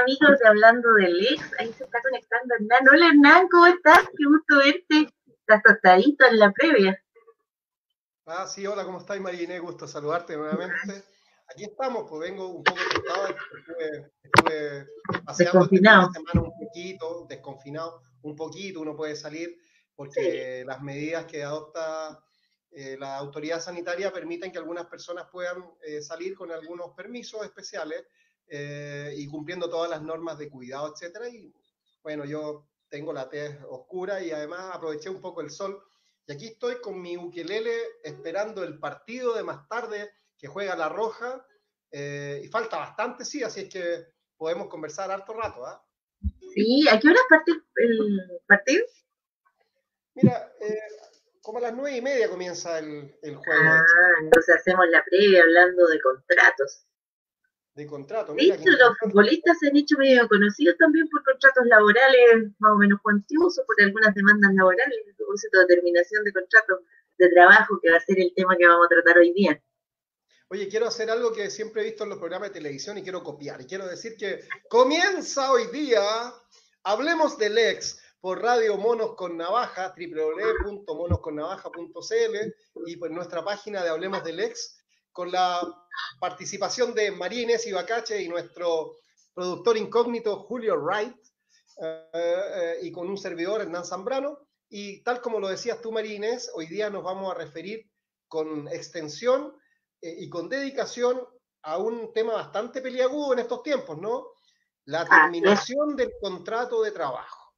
Amigos de Hablando del Ex, ahí se está conectando Hernán. Hola Hernán, ¿cómo estás? Qué gusto verte. Estás tostadito en la previa. Ah, sí, hola, ¿cómo estás Marina? Gusto saludarte nuevamente. Aquí estamos, pues vengo un poco tostado, estuve, estuve paseando este semana un poquito, desconfinado, un poquito, uno puede salir porque las medidas que adopta eh, la autoridad sanitaria permiten que algunas personas puedan eh, salir con algunos permisos especiales eh, y cumpliendo todas las normas de cuidado, etcétera. Y bueno, yo tengo la tez oscura y además aproveché un poco el sol. Y aquí estoy con mi ukelele esperando el partido de más tarde que juega La Roja. y falta bastante, sí, así es que podemos conversar harto rato. ¿ah? Sí, ¿a qué hora parte el partido? Mira, eh, como a las nueve y media comienza el, el juego. Ah, entonces hacemos la previa hablando de contratos. De contratos. De hecho, los futbolistas se han hecho medio conocidos también por contratos laborales más o menos cuantiosos, por algunas demandas laborales, a propósito de terminación de contratos de trabajo, que va a ser el tema que vamos a tratar hoy día. Oye, quiero hacer algo que siempre he visto en los programas de televisión y quiero copiar. Y quiero decir que comienza hoy día, hablemos del ex por Radio Monos con Navaja, www.monosconnavaja.cl y por nuestra página de Hablemos del Ex, con la participación de María Inés Ibacache y nuestro productor incógnito Julio Wright, eh, eh, y con un servidor Hernán Zambrano. Y tal como lo decías tú, María Inés, hoy día nos vamos a referir con extensión eh, y con dedicación a un tema bastante peliagudo en estos tiempos, ¿no? La terminación del contrato de trabajo.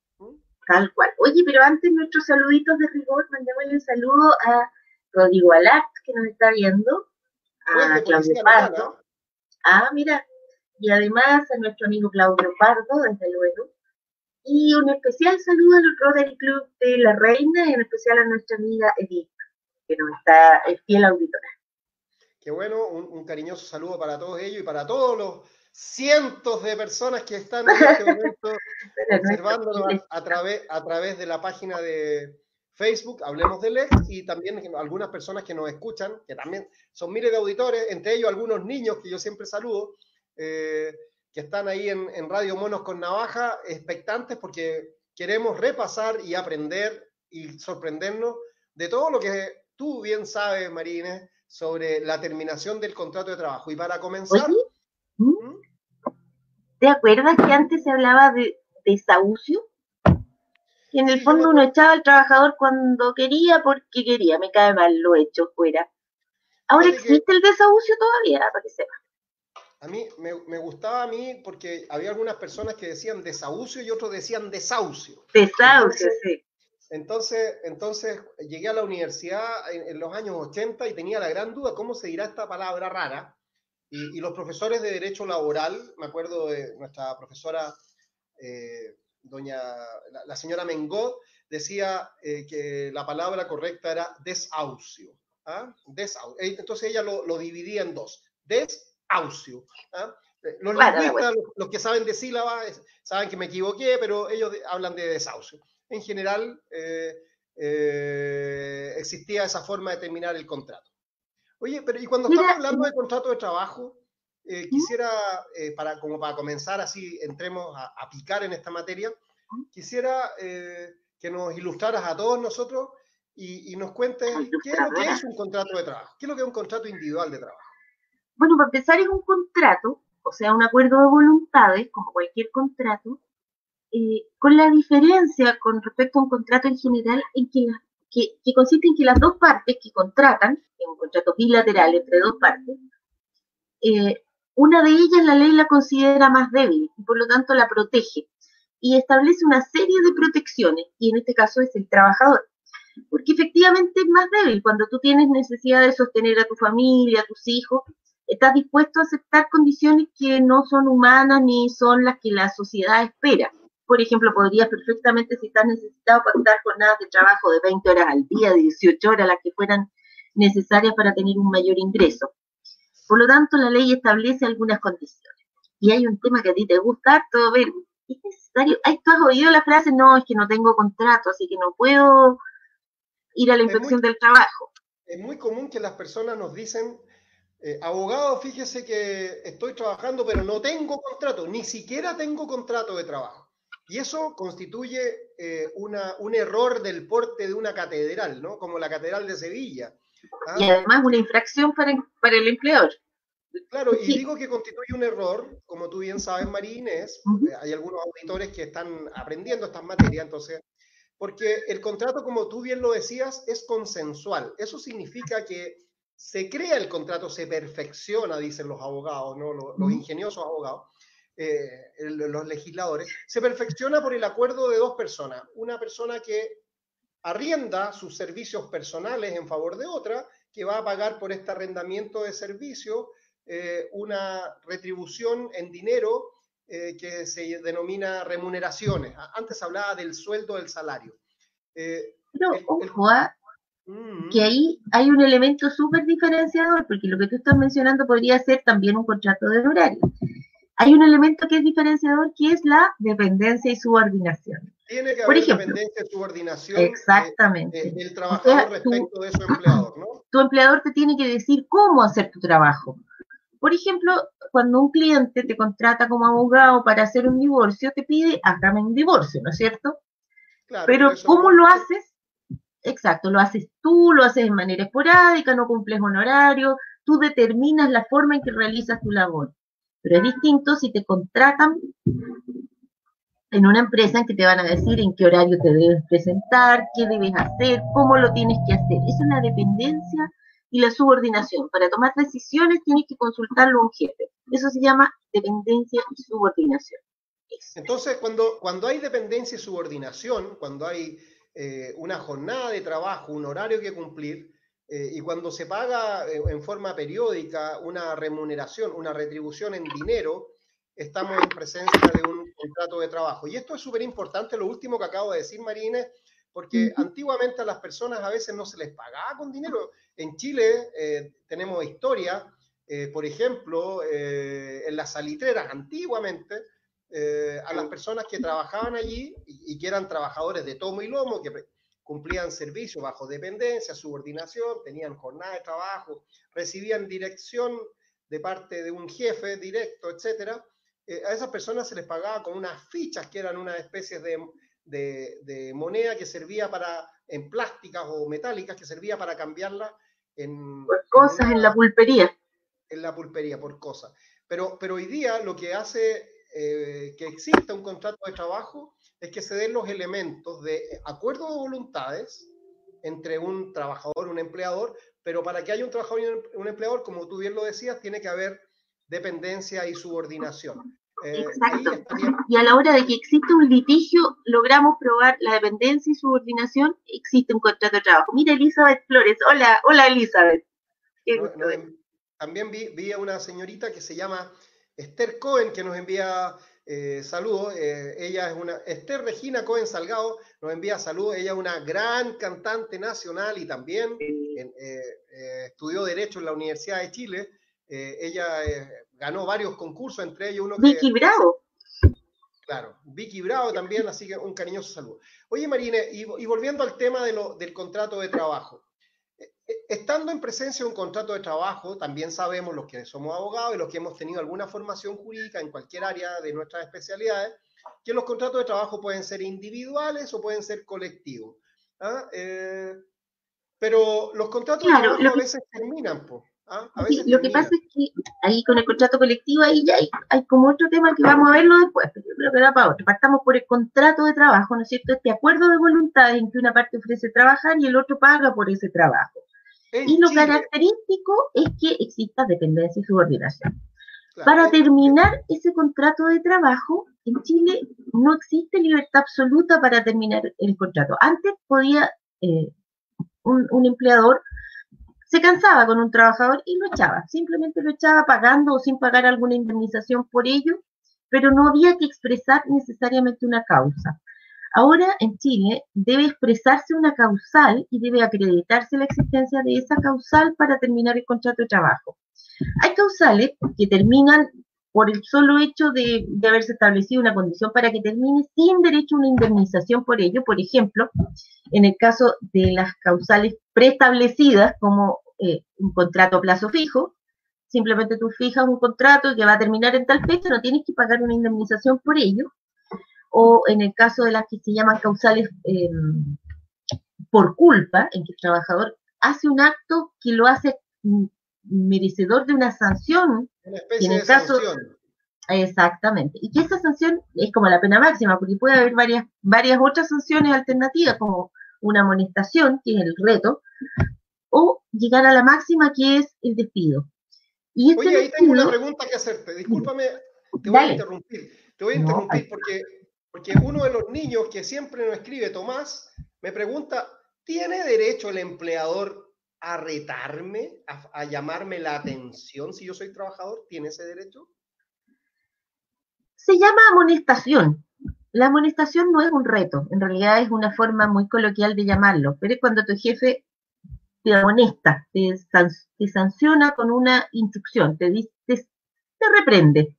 Tal cual. Oye, pero antes nuestros saluditos de rigor, mandémosle un saludo a Rodrigo Alac, que nos está viendo, a Claudio Pardo. Ah, mira. Y además a nuestro amigo Claudio Pardo, desde luego. Y un especial saludo al Rotary Club de La Reina y en especial a nuestra amiga Edith, que nos está, es fiel auditora. Qué bueno, un, un cariñoso saludo para todos ellos y para todos los cientos de personas que están en este momento observándonos a, través, a través de la página de Facebook, Hablemos del Ex, y también algunas personas que nos escuchan, que también son miles de auditores, entre ellos algunos niños que yo siempre saludo, eh, que están ahí en, en Radio Monos con Navaja, expectantes porque queremos repasar y aprender y sorprendernos de todo lo que tú bien sabes, Marines, sobre la terminación del contrato de trabajo. Y para comenzar... ¿Te acuerdas que antes se hablaba de desahucio? Y en el fondo uno echaba al trabajador cuando quería porque quería, me cae mal, lo hecho fuera. Ahora existe el desahucio todavía, para que sepa. A mí me, gustaba a mí porque había algunas personas que decían desahucio y otros decían desahucio. Desahucio, sí. Entonces, entonces llegué a la universidad en, en, los años 80 y tenía la gran duda cómo se dirá esta palabra rara. Y, los profesores de Derecho Laboral, me acuerdo de nuestra profesora, eh, doña, la, señora Mengó, decía eh, que la palabra correcta era desahucio. ¿ah? Eh, entonces ella lo, dividía en dos. Desahucio. ¿ah? Los lingüistas, los, que saben de sílabas, saben que me equivoqué, pero ellos hablan de desahucio. En general, existía esa forma de terminar el contrato. Oye, pero y cuando estamos hablando de contrato de trabajo, eh, quisiera, eh, para, como para comenzar así, entremos a, picar en esta materia, quisiera eh, que nos ilustraras a todos nosotros y, nos cuentes qué es lo que es un contrato de trabajo, qué es lo que es un contrato individual de trabajo. Bueno, para empezar es un contrato, o sea, un acuerdo de voluntades, como cualquier contrato, con la diferencia con respecto a un contrato en general en que las que, consiste en que las dos partes que contratan, en un contrato bilateral entre dos partes, eh, una de ellas la ley la considera más débil y por lo tanto la protege y establece una serie de protecciones y en este caso es el trabajador. Porque efectivamente es más débil cuando tú tienes necesidad de sostener a tu familia, a tus hijos, estás dispuesto a aceptar condiciones que no son humanas ni son las que la sociedad espera por ejemplo, podrías perfectamente, si estás necesitado, pactar jornadas de trabajo de 20 horas al día, de 18 horas, las que fueran necesarias para tener un mayor ingreso. Por lo tanto, la ley establece algunas condiciones. Y hay un tema que a ti te gusta, todo ver, ¿es necesario? Ay, ¿tú has oído la frase? No, es que no tengo contrato, así que no puedo ir a la inspección del trabajo. Es muy común que las personas nos dicen, Eh, abogado, fíjese que estoy trabajando, pero no tengo contrato, ni siquiera tengo contrato de trabajo. Y eso constituye eh, una, un error del porte de una catedral, ¿no? Como la Catedral de Sevilla. ¿ah? Y además una infracción para, para el empleador. Claro, y digo que constituye un error, como tú bien sabes, María Inés, eh, hay algunos auditores que están aprendiendo estas materias, entonces, porque el contrato, como tú bien lo decías, es consensual. Eso significa que se crea el contrato, se perfecciona, dicen los abogados, ¿no? los, ingeniosos abogados, eh, los legisladores, se perfecciona por el acuerdo de dos personas. Una persona que arrienda sus servicios personales en favor de otra, que va a pagar por este arrendamiento de servicio eh, una retribución en dinero eh, que se denomina remuneraciones. Antes hablaba del sueldo del salario. Pero, ojo, ah, que ahí hay un elemento súper diferenciador, porque lo que tú estás mencionando podría ser también un contrato de horario. Hay un elemento que es diferenciador, que es la dependencia y subordinación. Tiene que haber dependencia y subordinación exactamente. del trabajador respecto de su empleador, ¿no? Tu empleador te tiene que decir cómo hacer tu trabajo. Por ejemplo, cuando un cliente te contrata como abogado para hacer un divorcio, te pide, hágame un divorcio, ¿no es cierto? Claro, pero ¿cómo lo haces? Exacto, lo haces tú, lo haces de manera esporádica, no cumples honorario, tú determinas la forma en que realizas tu labor. Pero es distinto si te contratan en una empresa en que te van a decir en qué horario te debes presentar, qué debes hacer, cómo lo tienes que hacer. Es una dependencia y la subordinación. Para tomar decisiones tienes que consultarlo a un jefe. Eso se llama dependencia y subordinación. Entonces, cuando, cuando hay dependencia y subordinación, cuando hay eh, una jornada de trabajo, un horario que cumplir, eh, y cuando se paga eh, en forma periódica una remuneración, una retribución en dinero, estamos en presencia de un contrato de trabajo. Y esto es súper importante, lo último que acabo de decir, Marines, porque antiguamente a las personas a veces no se les pagaba con dinero. En Chile tenemos historia, por ejemplo, en las salitreras antiguamente, eh, a las personas que trabajaban allí y, que eran trabajadores de tomo y lomo, que cumplían servicio bajo dependencia, subordinación, tenían jornada de trabajo, recibían dirección de parte de un jefe directo, etcétera. Eh, a esas personas se les pagaba con unas fichas que eran una especie de, de, moneda que servía para, en plásticas o metálicas, que servía para cambiarla en... Por cosas en, la pulpería. En la pulpería, por cosas. Pero, pero hoy día lo que hace eh, que exista un contrato de trabajo es que se den los elementos de acuerdo de voluntades entre un trabajador y un empleador, pero para que haya un trabajador y un empleador, como tú bien lo decías, tiene que haber dependencia y subordinación. Eh, Exacto. Y a la hora de que existe un litigio, logramos probar la dependencia y subordinación, existe un contrato de trabajo. Mira, Elizabeth Flores. Hola, hola Elizabeth. también vi, vi, a una señorita que se llama Esther Cohen, que nos envía eh, saludos. Eh, ella es una, Esther Regina Cohen Salgado nos envía saludos. Ella es una gran cantante nacional y también eh, estudió Derecho en la Universidad de Chile. ella ganó varios concursos, entre ellos uno Vicky Bravo. Claro, Vicky Bravo también, así que un cariñoso saludo. Oye, Marine, y, volviendo al tema de lo, del contrato de trabajo. Estando en presencia de un contrato de trabajo, también sabemos los que somos abogados y los que hemos tenido alguna formación jurídica en cualquier área de nuestras especialidades, que los contratos de trabajo pueden ser individuales o pueden ser colectivos. ¿ah? Eh, pero los contratos de trabajo a veces terminan, ¿ah? lo que pasa es que ahí con el contrato colectivo ahí ya hay, como otro tema que vamos a verlo después, pero yo creo que da para otro. Partamos por el contrato de trabajo, ¿no es cierto? Este acuerdo de voluntad en que una parte ofrece trabajar y el otro paga por ese trabajo y lo característico es que exista dependencia y subordinación. Para terminar ese contrato de trabajo, en Chile no existe libertad absoluta para terminar el contrato. Antes podía eh, un, empleador se cansaba con un trabajador y lo echaba, simplemente lo echaba pagando o sin pagar alguna indemnización por ello, pero no había que expresar necesariamente una causa. Ahora en Chile debe expresarse una causal y debe acreditarse la existencia de esa causal para terminar el contrato de trabajo. Hay causales que terminan por el solo hecho de, haberse establecido una condición para que termine sin derecho a una indemnización por ello. Por ejemplo, en el caso de las causales preestablecidas como eh, un contrato a plazo fijo, simplemente tú fijas un contrato que va a terminar en tal fecha, no tienes que pagar una indemnización por ello. O en el caso de las que se llaman causales em, por culpa, en que el trabajador hace un acto que lo hace merecedor de una sanción. Una especie de sanción. Exactamente. Y que esa sanción es como la pena máxima, porque puede haber varias, varias otras sanciones alternativas, como una amonestación, que es el reto, o llegar a la máxima, que es el despido. Y este Oye, ahí tengo una pregunta que hacerte. Discúlpame, te voy a interrumpir. Te voy a interrumpir porque, porque uno de los niños que siempre nos escribe, Tomás, me pregunta, ¿tiene derecho el empleador a retarme, a, llamarme la atención si yo soy trabajador? ¿Tiene ese derecho? Se llama amonestación. La amonestación no es un reto, en realidad es una forma muy coloquial de llamarlo, pero es cuando tu jefe te amonesta, te, sanciona con una instrucción, te, dice, te, reprende.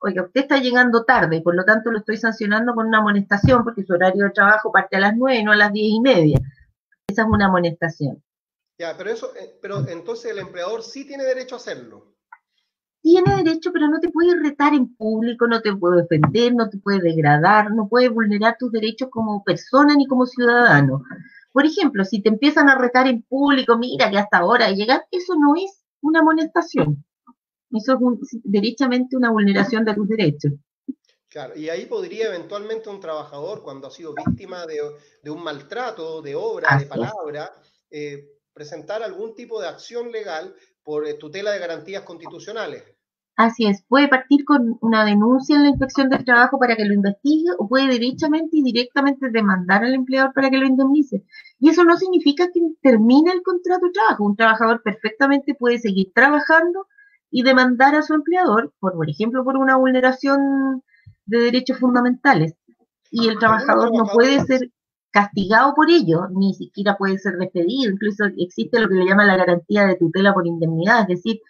Oiga, usted está llegando tarde, por lo tanto lo estoy sancionando con una amonestación porque su horario de trabajo parte a las nueve, no a las diez y media. Esa es una amonestación. Ya, pero eso, eh, pero entonces el empleador sí tiene derecho a hacerlo. Tiene derecho, pero no te puede retar en público, no te puede defender, no te puede degradar, no puede vulnerar tus derechos como persona ni como ciudadano. Por ejemplo, si te empiezan a retar en público, mira que hasta ahora de llegar, eso no es una amonestación. Eso es derechamente una vulneración de tus derechos. Claro, y ahí podría eventualmente un trabajador, cuando ha sido víctima de, un maltrato, de obra, de palabra, eh, presentar algún tipo de acción legal por eh, tutela de garantías constitucionales. Así es, puede partir con una denuncia en la inspección del trabajo para que lo investigue o puede derechamente y directamente demandar al empleador para que lo indemnice. Y eso no significa que termine el contrato de trabajo. Un trabajador perfectamente puede seguir trabajando y demandar a su empleador, por, por ejemplo, por una vulneración de derechos fundamentales. Y el trabajador no puede ser castigado por ello, ni siquiera puede ser despedido. Incluso existe lo que le llama la garantía de tutela por indemnidad, es decir,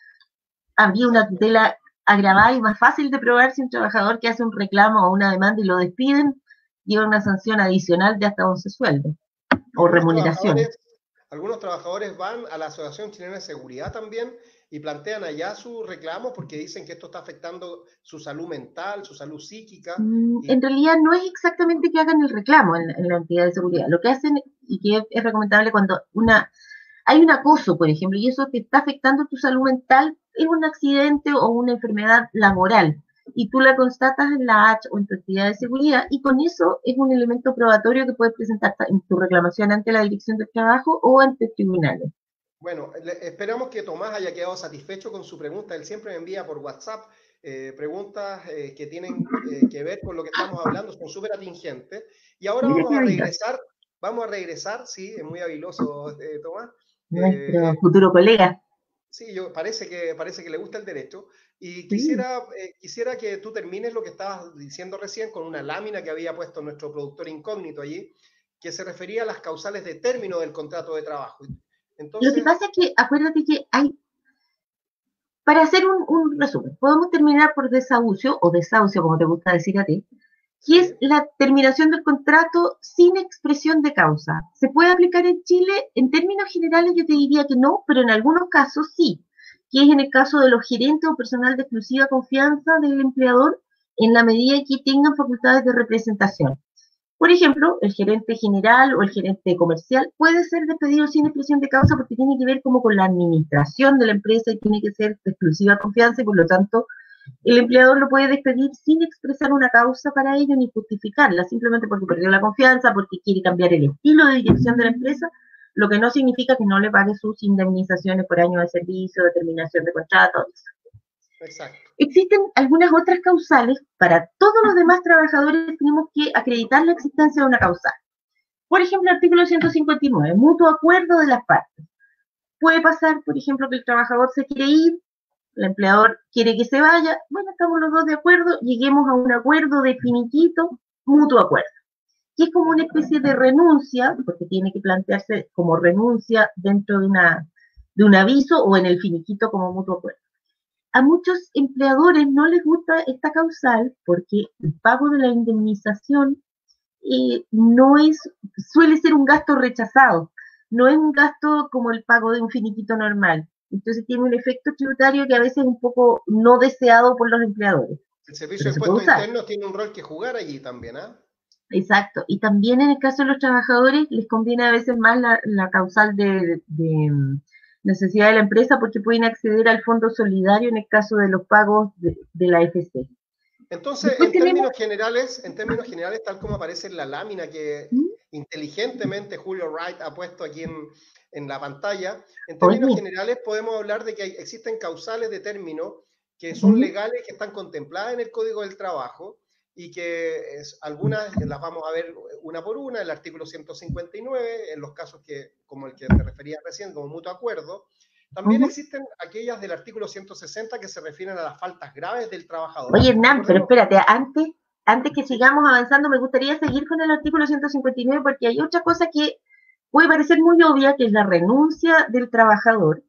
habría una tutela agravada y más fácil de probar si un trabajador que hace un reclamo o una demanda y lo despiden lleva una sanción adicional de hasta 11 sueldos o remuneración. algunos trabajadores van a la Asociación Chilena de Seguridad también y plantean allá su reclamo porque dicen que esto está afectando su salud mental, su salud psíquica. Mm, en realidad no es exactamente que hagan el reclamo en, en, la entidad de seguridad. Lo que hacen y que es recomendable cuando una hay un acoso, por ejemplo, y eso te está afectando tu salud mental, es un accidente o una enfermedad laboral, y tú la constatas en la H o en tu actividad de seguridad, y con eso es un elemento probatorio que puedes presentar en tu reclamación ante la Dirección del Trabajo o ante tribunales. Bueno, esperamos que Tomás haya quedado satisfecho con su pregunta. Él siempre me envía por WhatsApp eh, preguntas eh, que tienen eh, que ver con lo que estamos hablando, son súper atingentes. Y ahora vamos a regresar, vamos a regresar, sí, es muy habiloso Tomás, nuestro eh, futuro colega. Sí, yo, parece, que, parece que le gusta el derecho. Y quisiera, eh, quisiera que tú termines lo que estabas diciendo recién con una lámina que había puesto nuestro productor incógnito allí, que se refería a las causales de término del contrato de trabajo. Entonces, lo que pasa es que acuérdate que hay, para hacer un, un resumen, podemos terminar por desahucio o desahucio, como te gusta decir a ti, que es la terminación del contrato sin expresión de causa. ¿Se puede aplicar en Chile? En términos generales yo te diría que no, pero en algunos casos sí, que es en el caso de los gerentes o personal de exclusiva confianza del empleador en la medida que tengan facultades de representación. Por ejemplo, el gerente general o el gerente comercial puede ser despedido sin expresión de causa porque tiene que ver como con la administración de la empresa y tiene que ser de exclusiva confianza y por lo tanto el empleador lo puede despedir sin expresar una causa para ello ni justificarla, simplemente porque perdió la confianza, porque quiere cambiar el estilo de dirección de la empresa, lo que no significa que no le pague sus indemnizaciones por año de servicio, determinación de contrato. Exacto. Existen algunas otras causales. Para todos los demás trabajadores tenemos que acreditar la existencia de una causal. Por ejemplo, artículo 159, mutuo acuerdo de las partes. Puede pasar, por ejemplo, que el trabajador se quiere ir, el empleador quiere que se vaya, bueno, estamos los dos de acuerdo, lleguemos a un acuerdo de finiquito, mutuo acuerdo. Que es como una especie de renuncia, porque tiene que plantearse como renuncia dentro de, una, de un aviso o en el finiquito como mutuo acuerdo. A muchos empleadores no les gusta esta causal porque el pago de la indemnización eh, no es, suele ser un gasto rechazado, no es un gasto como el pago de un finiquito normal Entonces tiene un efecto tributario que a veces es un poco no deseado por los empleadores. El servicio de impuestos internos tiene un rol que jugar allí también, ¿ah? Exacto. Y también en el caso de los trabajadores les conviene a veces más la, causal de, necesidad de la empresa porque pueden acceder al fondo solidario en el caso de los pagos de, la FC. Entonces, en términos generales, en términos generales, tal como aparece en la lámina que ¿Mm? inteligentemente Julio Wright ha puesto aquí en, la pantalla, en términos generales podemos hablar de que existen causales de término que son legales, que están contempladas en el Código del Trabajo y que es, algunas las vamos a ver una por una, el artículo 159, en los casos que, como el que te refería recién, como mutuo acuerdo. También existen aquellas del artículo 160 que se refieren a las faltas graves del trabajador. Oye, Hernán, pero espérate, antes, antes que sigamos avanzando, me gustaría seguir con el artículo 159 porque hay otra cosa que puede parecer muy obvia, que es la renuncia del trabajador.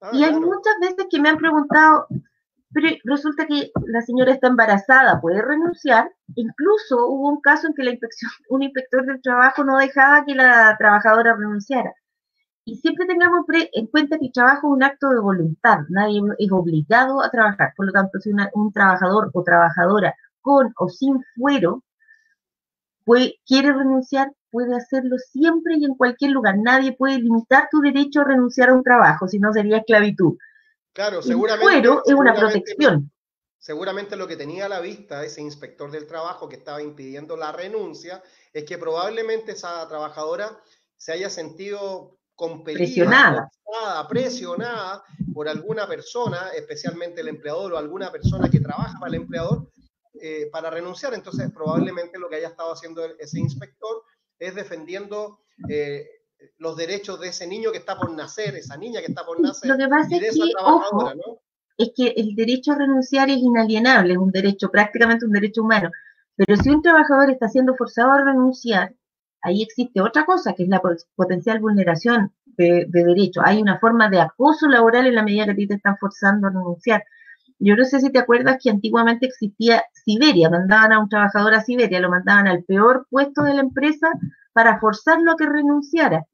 Ah, y hay muchas veces que me han preguntado, pero resulta que la señora está embarazada, puede renunciar. Incluso hubo un caso en que la inspección, un inspector del trabajo no dejaba que la trabajadora renunciara. Y siempre tengamos en cuenta que el trabajo es un acto de voluntad, nadie es obligado a trabajar. Por lo tanto, si un trabajador o trabajadora con o sin fuero quiere renunciar, puede hacerlo siempre y en cualquier lugar. Nadie puede limitar tu derecho a renunciar a un trabajo, si no sería esclavitud. Claro, seguramente. es una protección. Seguramente lo que tenía a la vista ese inspector del trabajo que estaba impidiendo la renuncia es que probablemente esa trabajadora se haya sentido compelida, presionada. presionada por alguna persona, especialmente el empleador o alguna persona que trabaja para el empleador, eh, para renunciar. Entonces, probablemente lo que haya estado haciendo ese inspector es defendiendo eh, los derechos de ese niño que está por nacer, esa niña que está por nacer. Lo que pasa es que, ojo, es que el derecho a renunciar es inalienable, es un derecho, prácticamente un derecho humano. Pero si un trabajador está siendo forzado a renunciar, ahí existe otra cosa, que es la potencial vulneración de, de derechos. Hay una forma de acoso laboral en la medida que a ti te están forzando a renunciar. Yo no sé si te acuerdas que antiguamente existía Siberia, mandaban a un trabajador a Siberia, lo mandaban al peor puesto de la empresa para forzarlo a que renunciara.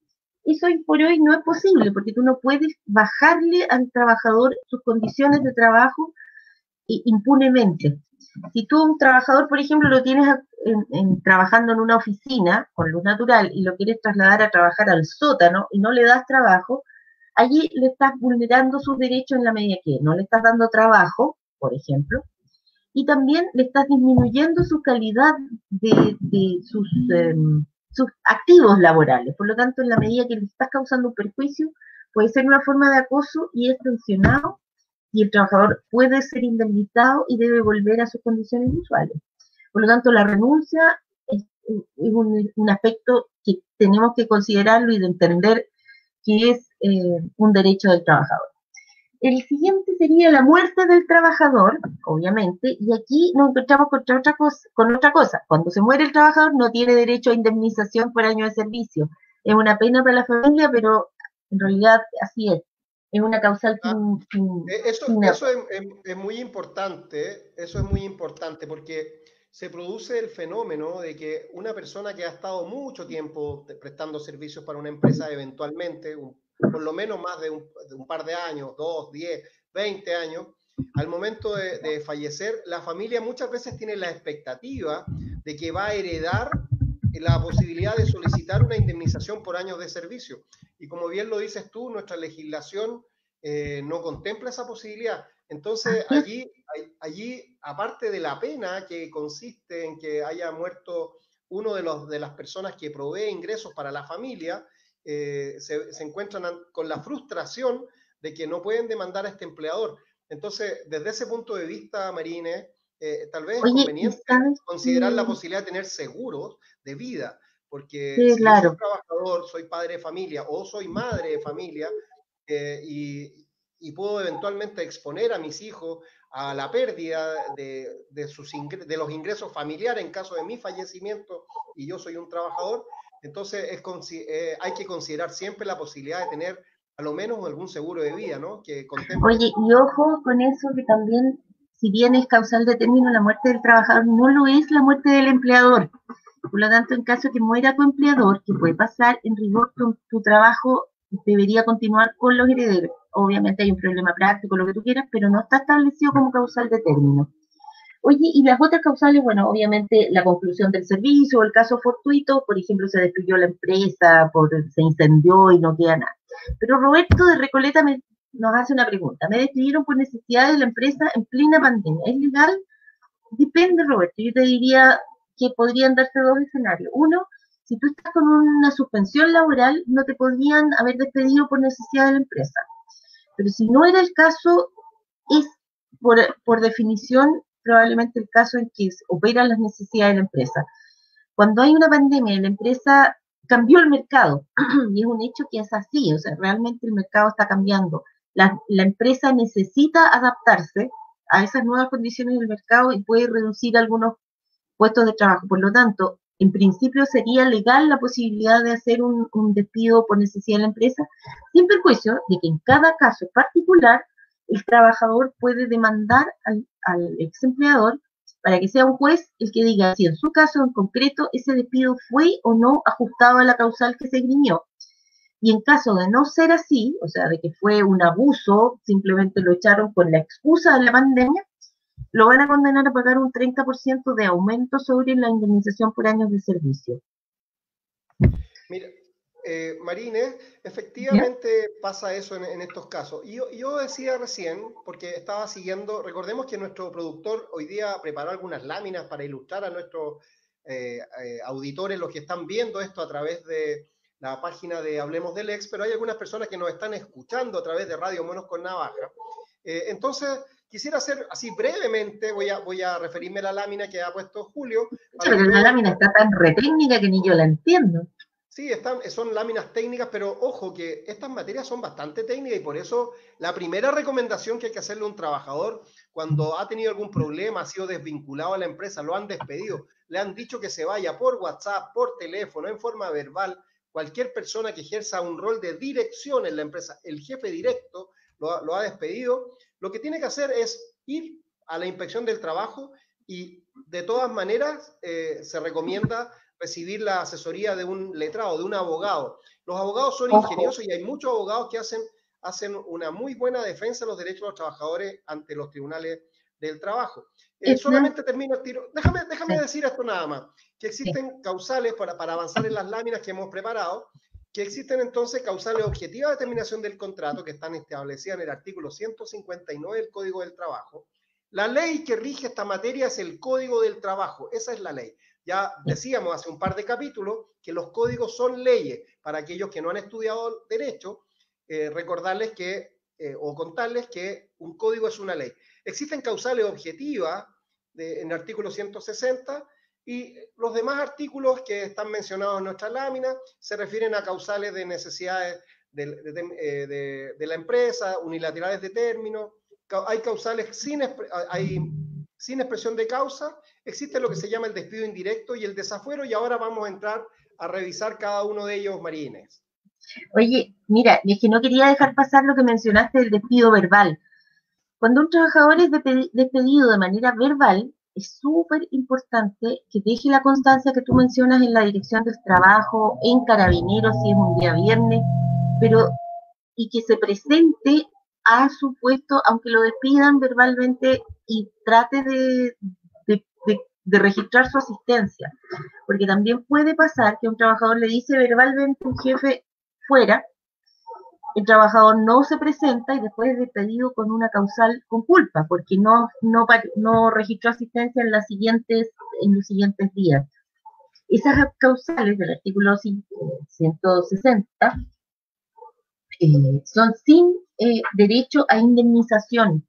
Eso hoy por hoy no es posible porque tú no puedes bajarle al trabajador sus condiciones de trabajo impunemente. Si tú un trabajador, por ejemplo, lo tienes trabajando en una oficina con luz natural y lo quieres trasladar a trabajar al sótano y no le das trabajo, allí le estás vulnerando sus derechos en la medida que no le estás dando trabajo, por ejemplo, y también le estás disminuyendo su calidad de, sus em, sus activos laborales. Por lo tanto, en la medida que le estás causando un perjuicio, puede ser una forma de acoso y es sancionado y el trabajador puede ser indemnizado y debe volver a sus condiciones usuales. Por lo tanto, la renuncia es, un, aspecto que tenemos que considerarlo y de entender que es eh, un derecho del trabajador. El siguiente sería la muerte del trabajador, obviamente, y aquí nos encontramos con otra, cosa, con otra cosa. Cuando se muere el trabajador no tiene derecho a indemnización por año de servicio. Es una pena para la familia, pero en realidad así es. Es una causal ah, eh, Eso, eso es, muy importante, eso es muy importante porque se produce el fenómeno de que una persona que ha estado mucho tiempo prestando servicios para una empresa, eventualmente, un por lo menos más de un, par de años, dos, diez, veinte años, al momento de, fallecer, la familia muchas veces tiene la expectativa de que va a heredar la posibilidad de solicitar una indemnización por años de servicio. Y como bien lo dices tú, nuestra legislación eh, no contempla esa posibilidad. Entonces, allí, allí, aparte de la pena que consiste en que haya muerto uno de, los, de las personas que provee ingresos para la familia, eh, se, encuentran con la frustración de que no pueden demandar a este empleador. Entonces, desde ese punto de vista, Marine, eh, tal vez es conveniente considerar la posibilidad de tener seguros de vida, porque si soy trabajador, soy padre de familia o soy madre de familia eh, y, y, puedo eventualmente exponer a mis hijos a la pérdida de, de, sus de los ingresos familiares en caso de mi fallecimiento y yo soy un trabajador, entonces es, eh, hay que considerar siempre la posibilidad de tener a lo menos algún seguro de vida, ¿no? Que Oye, y ojo con eso que también, si bien es causal de término la muerte del trabajador, no lo es la muerte del empleador. Por lo tanto, en caso que muera tu empleador, que puede pasar, en rigor tu, tu trabajo debería continuar con los herederos. Obviamente hay un problema práctico, lo que tú quieras, pero no está establecido como causal de término. Oye, y las otras causales, bueno, obviamente la conclusión del servicio el caso fortuito, por ejemplo, se destruyó la empresa, por, se incendió y no queda nada. Pero Roberto de Recoleta nos hace una pregunta. Me despidieron por necesidad de la empresa en plena pandemia. ¿Es legal? Depende, Roberto. Yo te diría que podrían darse dos escenarios. Uno, si tú estás con una suspensión laboral, no te podrían haber despedido por necesidad de la empresa. Pero si no era el caso, es por definición probablemente el caso en que operan las necesidades de la empresa. Cuando hay una pandemia la empresa cambió el mercado, y es un hecho que es así, o sea, realmente el mercado está cambiando. La, la empresa necesita adaptarse a esas nuevas condiciones del mercado y puede reducir algunos puestos de trabajo. Por lo tanto, en principio sería legal la posibilidad de hacer un, un, despido por necesidad de la empresa, sin perjuicio de que en cada caso particular el trabajador puede demandar al, al ex empleador para que sea un juez el que diga si en su caso en concreto ese despido fue o no ajustado a la causal que se griñó. Y en caso de no ser así, o sea, de que fue un abuso, simplemente lo echaron con la excusa de la pandemia, lo van a condenar a pagar un 30% de aumento sobre la indemnización por años de servicio. Mira, eh, Marines, efectivamente pasa eso en, estos casos. Y yo, decía recién, porque estaba siguiendo, recordemos que nuestro productor hoy día preparó algunas láminas para ilustrar a nuestros eh, eh, auditores, los que están viendo esto a través de la página de Hablemos del Ex, pero hay algunas personas que nos están escuchando a través de Radio Monos con Navaja. entonces, quisiera hacer así brevemente, voy a, voy a referirme a la lámina que ha puesto Julio. Pero la lámina está tan retécnica que ni yo la entiendo. Sí, están, son láminas técnicas, pero ojo que estas materias son bastante técnicas y por eso la primera recomendación que hay que hacerle a un trabajador cuando ha tenido algún problema, ha sido desvinculado a la empresa, lo han despedido, le han dicho que se vaya por WhatsApp, por teléfono, en forma verbal, cualquier persona que ejerza un rol de dirección en la empresa, el jefe directo lo, lo ha despedido, lo que tiene que hacer es ir a la inspección del trabajo y de todas maneras eh, se recomienda recibir la asesoría de un letrado, de un abogado. Los abogados son ingeniosos y hay muchos abogados que hacen, hacen una muy buena defensa de los derechos de los trabajadores ante los tribunales del trabajo. Eh, solamente termino el tiro. Déjame, déjame decir esto nada más, que existen causales para, para avanzar en las láminas que hemos preparado, que existen entonces causales objetivas de determinación del contrato que están establecidas en el artículo 159 del Código del Trabajo. La ley que rige esta materia es el Código del Trabajo, esa es la ley. Ya decíamos hace un par de capítulos que los códigos son leyes. Para aquellos que no han estudiado derecho, eh, recordarles que, eh, o contarles que un código es una ley. Existen causales objetivas en el artículo 160 y los demás artículos que están mencionados en nuestra lámina se refieren a causales de necesidades de, de, eh, la empresa, unilaterales de término. Hay causales sin, hay sin expresión de causa, existe lo que se llama el despido indirecto y el desafuero, y ahora vamos a entrar a revisar cada uno de ellos, Marines. Oye, mira, es que no quería dejar pasar lo que mencionaste del despido verbal. Cuando un trabajador es despedido de manera verbal, es súper importante que deje la constancia que tú mencionas en la dirección del trabajo, en carabineros, si es un día viernes, pero y que se presente a su puesto, aunque lo despidan verbalmente y trate de, de, registrar su asistencia. Porque también puede pasar que un trabajador le dice verbalmente un jefe fuera, el trabajador no se presenta y después es despedido con una causal con culpa, porque no, no, no registró asistencia en, en los siguientes días. Esas causales del artículo 160 eh, son sin eh, derecho a indemnización,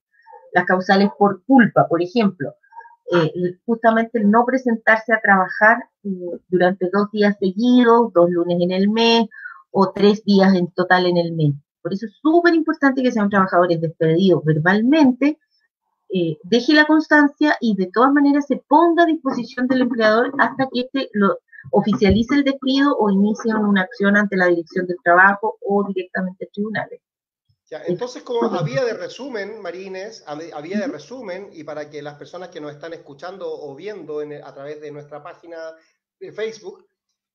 las causales por culpa, por ejemplo, eh, justamente el no presentarse a trabajar durante dos días seguidos, dos lunes en el mes o tres días en total en el mes. Por eso es súper importante que sean trabajadores despedidos verbalmente, deje la constancia y de todas maneras se ponga a disposición del empleador hasta que éste lo, oficialice el despido o inicie una acción ante la dirección del trabajo o directamente tribunales. Ya, entonces, como había de resumen, Marines, había de resumen, y para que las personas que nos están escuchando o viendo a través de nuestra página de Facebook,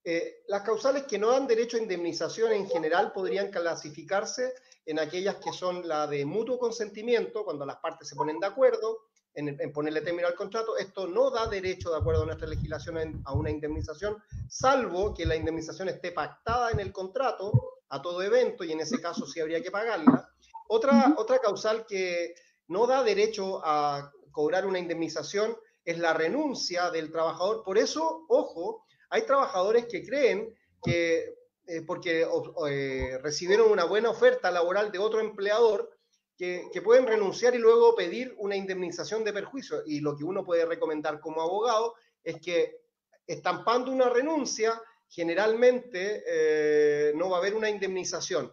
Eh, las causales que no dan derecho a indemnización en general podrían clasificarse en aquellas que son la de mutuo consentimiento, cuando las partes se ponen de acuerdo en, ponerle término al contrato. Esto no da derecho, de acuerdo a nuestra legislación, a una indemnización, salvo que la indemnización esté pactada en el contrato a todo evento y en ese caso sí habría que pagarla. Otra, otra causal que no da derecho a cobrar una indemnización es la renuncia del trabajador. Por eso, ojo, hay trabajadores que creen que eh, porque eh, recibieron una buena oferta laboral de otro empleador, que, pueden renunciar y luego pedir una indemnización de perjuicio. Y lo que uno puede recomendar como abogado es que estampando una renuncia, generalmente eh, no va a haber una indemnización.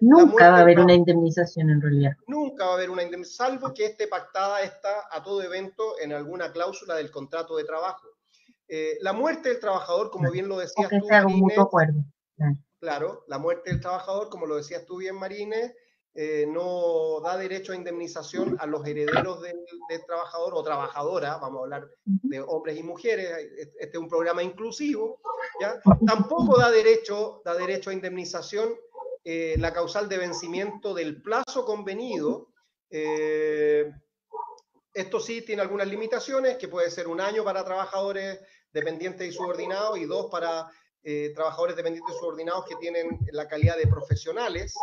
nunca va a haber una indemnización en realidad. Nunca va a haber una indemnización, salvo que esté pactada esta a todo evento en alguna cláusula del contrato de trabajo. Eh, la muerte del trabajador, como bien lo decías tú, Marines, claro. la muerte del trabajador, como lo decías tú bien, Marines, eh, no da derecho a indemnización a los herederos del, trabajador o trabajadora, vamos a hablar de hombres y mujeres, este es un programa inclusivo, ¿ya? Tampoco da derecho, da derecho a indemnización eh, la causal de vencimiento del plazo convenido. esto sí tiene algunas limitaciones, que puede ser un año para trabajadores dependientes y subordinados y dos para eh, trabajadores dependientes y subordinados que tienen la calidad de profesionales.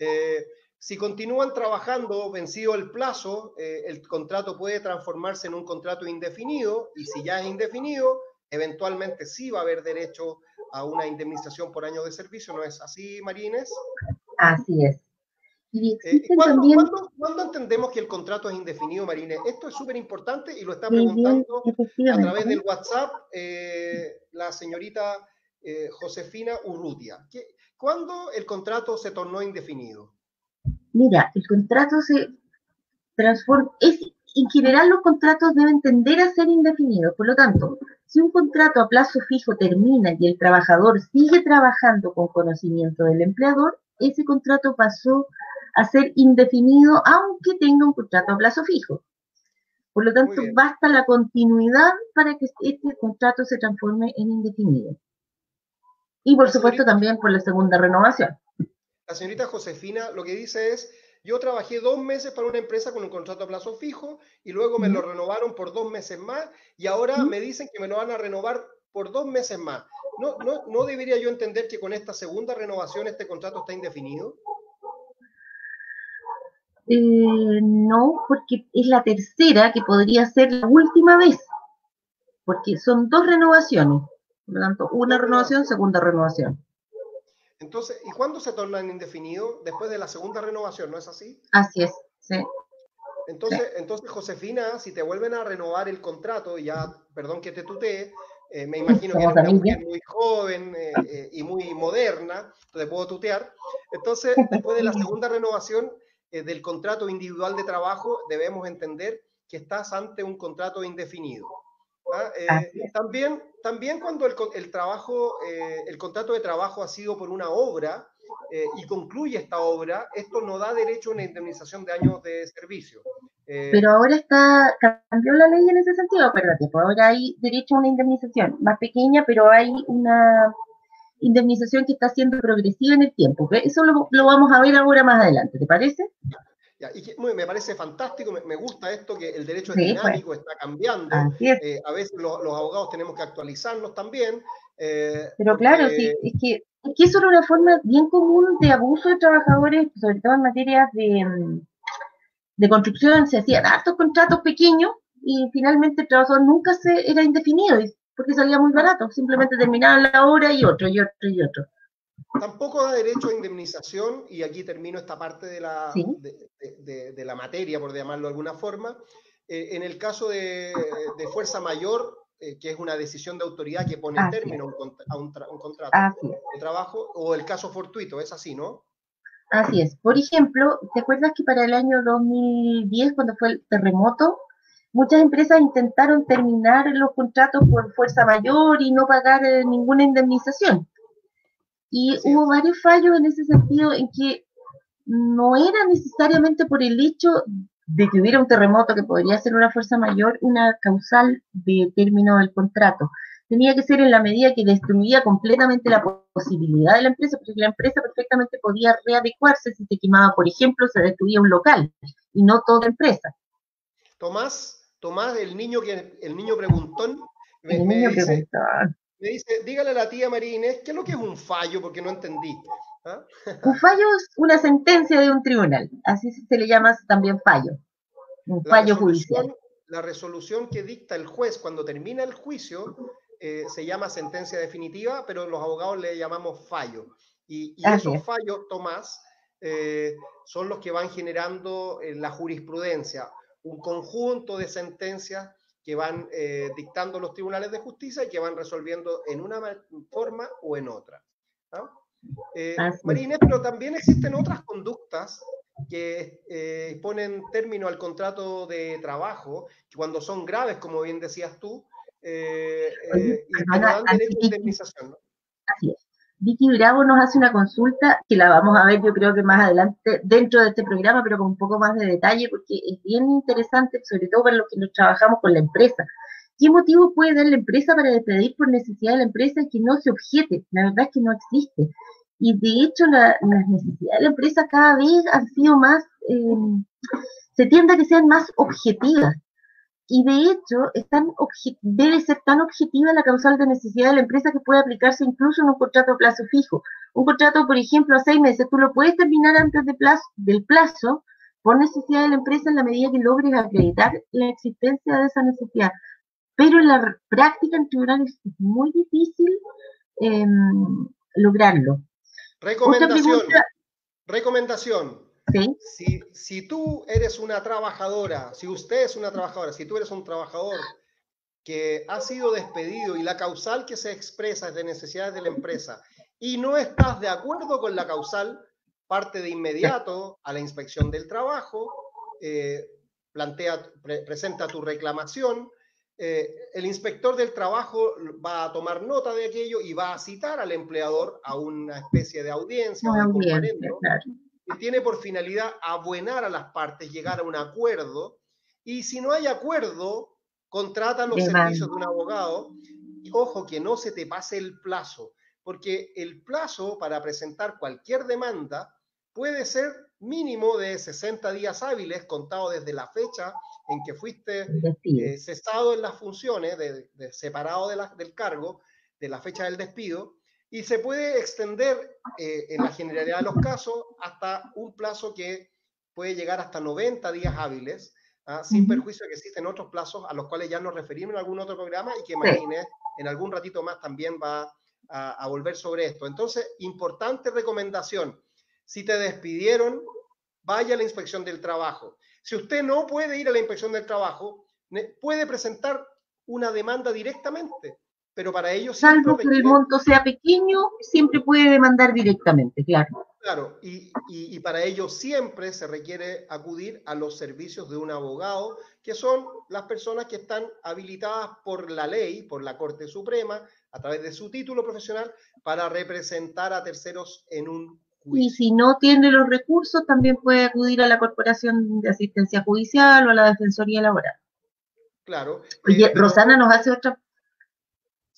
Eh, si continúan trabajando vencido el plazo, eh, el contrato puede transformarse en un contrato indefinido y si ya es indefinido, eventualmente sí va a haber derecho a una indemnización por año de servicio. ¿No es así, Marines? Así es. Eh, ¿cuándo, entendemos que el contrato es indefinido, Marine? Esto es súper importante y lo está preguntando a través del WhatsApp eh, la señorita eh, Josefina Urrutia. ¿Cuándo el contrato se tornó indefinido? Mira, el contrato se transforma, es, en general los contratos deben tender a ser indefinidos, por lo tanto, si un contrato a plazo fijo termina y el trabajador sigue trabajando con conocimiento del empleador, ese contrato pasó a ser indefinido aunque tenga un contrato a plazo fijo. Por lo tanto, basta la continuidad para que este contrato se transforme en indefinido. Y por supuesto también por la segunda renovación. La señorita Josefina lo que dice es, yo trabajé dos meses para una empresa con un contrato a plazo fijo y luego me lo renovaron por dos meses más y ahora me dicen que me lo van a renovar por dos meses más. ¿No, no, ¿No debería yo entender que con esta segunda renovación este contrato está indefinido? Eh, no, porque es la tercera que podría ser la última vez, porque son dos renovaciones. Por lo tanto, una renovación, segunda renovación. Entonces, ¿y cuándo se torna en indefinido? Después de la segunda renovación, ¿no es así? Así es, sí. Entonces, entonces Josefina, si te vuelven a renovar el contrato, y ya, perdón que te tutee, eh, me imagino que eres una mujer muy joven eh, y muy moderna, te puedo tutear. Entonces, después de la segunda renovación, eh, del contrato individual de trabajo, debemos entender que estás ante un contrato indefinido. ¿ah? Eh, también, también cuando el, trabajo, eh, el contrato de trabajo ha sido por una obra y concluye esta obra, esto no da derecho a una indemnización de años de servicio. Pero ahora está, cambió la ley en ese sentido, acuérdate, pues ahora hay derecho a una indemnización más pequeña, pero hay una indemnización que está siendo progresiva en el tiempo. Eso lo, vamos a ver ahora más adelante, ¿te parece? Me parece fantástico, me, gusta esto que el derecho es dinámico, pues. está cambiando. Eh, a veces los, abogados tenemos que actualizarnos también. Eh, Pero claro, sí, es que, eso era una forma bien común de abuso de trabajadores, sobre todo en materias de, de construcción, se hacían hartos contratos pequeños y finalmente el trabajador nunca se era indefinido porque salía muy barato, simplemente terminaban la obra y otro, y otro, y otro. Tampoco da derecho a indemnización, y aquí termino esta parte de la, de, la materia, por llamarlo de alguna forma. Eh, en el caso de, fuerza mayor, eh, que es una decisión de autoridad que pone término a un, contrato de trabajo, o el caso fortuito, es así, ¿no? Así es. Por ejemplo, ¿te acuerdas que para el año 2010, cuando fue el terremoto, muchas empresas intentaron terminar los contratos por fuerza mayor y no pagar eh, ninguna indemnización. Y hubo varios fallos en ese sentido en que no era necesariamente por el hecho de que hubiera un terremoto que podría ser una fuerza mayor una causal de término del contrato, tenía que ser en la medida que destruía completamente la posibilidad de la empresa, porque la empresa perfectamente podía readecuarse si se quemaba, por ejemplo, se destruía un local y no toda empresa. Tomás, Tomás, el niño que el niño preguntón, me, me, dice, me dice, dígale a la tía María Inés, ¿qué es lo que es un fallo? Porque no entendí. ¿Ah? Un fallo es una sentencia de un tribunal, así se le llama también fallo, un fallo judicial. La resolución que dicta el juez cuando termina el juicio eh, se llama sentencia definitiva, pero los abogados le llamamos fallo. Y, esos fallos, Tomás, eh, son los que van generando eh, la jurisprudencia, un conjunto de sentencias que van dictando los tribunales de justicia y que van resolviendo en una forma o en otra. Marínez, pero también existen otras conductas que ponen término al contrato de trabajo, que cuando son graves, como bien decías tú, eh, eh, Así es. Vicky Bravo nos hace una consulta que la vamos a ver yo creo que más adelante dentro de este programa, pero con un poco más de detalle, porque es bien interesante, sobre todo para los que nos trabajamos con la empresa. ¿Qué motivo puede dar la empresa para despedir por necesidad de la empresa que no se objete? La verdad es que no existe. Y de hecho las necesidades de la empresa cada vez han sido más, eh, se tiende a que sean más objetivas y de hecho debe ser tan objetiva la causal de necesidad de la empresa que puede aplicarse incluso en un contrato a plazo fijo. Un contrato, por ejemplo, a seis meses, tú lo puedes terminar antes de plazo, del plazo por necesidad de la empresa en la medida que logres acreditar la existencia de esa necesidad. Pero en la práctica en tribunales es muy difícil em, lograrlo. Recomendación. Recomendación. Si, si tú eres una trabajadora, si usted es una trabajadora, si tú eres un trabajador que ha sido despedido y la causal que se expresa es de necesidades de la empresa y no estás de acuerdo con la causal, parte de inmediato a la inspección del trabajo, eh, plantea, presenta tu reclamación, eh, el inspector del trabajo va a tomar nota de aquello y va a citar al empleador a una especie de audiencia o de tiene por finalidad abuenar a las partes, llegar a un acuerdo, y si no hay acuerdo, contrata los servicios de un abogado. Y ojo, que no se te pase el plazo, porque el plazo para presentar cualquier demanda puede ser mínimo de 60 días hábiles, contado desde la fecha en que fuiste eh, cesado en las funciones, de, separado del cargo, de la fecha del despido, y se puede extender eh, en la generalidad de los casos hasta un plazo que puede llegar hasta 90 días hábiles, ¿ah? sin perjuicio de que existen otros plazos a los cuales ya nos referimos en algún otro programa y que Marínez en algún ratito más también va a, a volver sobre esto. Entonces, importante recomendación, si te despidieron, vaya a la inspección del trabajo. Si usted no puede ir a la inspección del trabajo, puede presentar una demanda directamente pero para ellos... Salvo que el monto sea pequeño, siempre puede demandar directamente, claro. Claro, y, y, para ello siempre se requiere acudir a los servicios de un abogado, que son las personas que están habilitadas por la ley, por la Corte Suprema, a través de su título profesional, para representar a terceros en un juicio. Y si no tiene los recursos, también puede acudir a la Corporación de Asistencia Judicial o a la Defensoría Laboral. Claro. Oye, eh, Rosana nos hace otra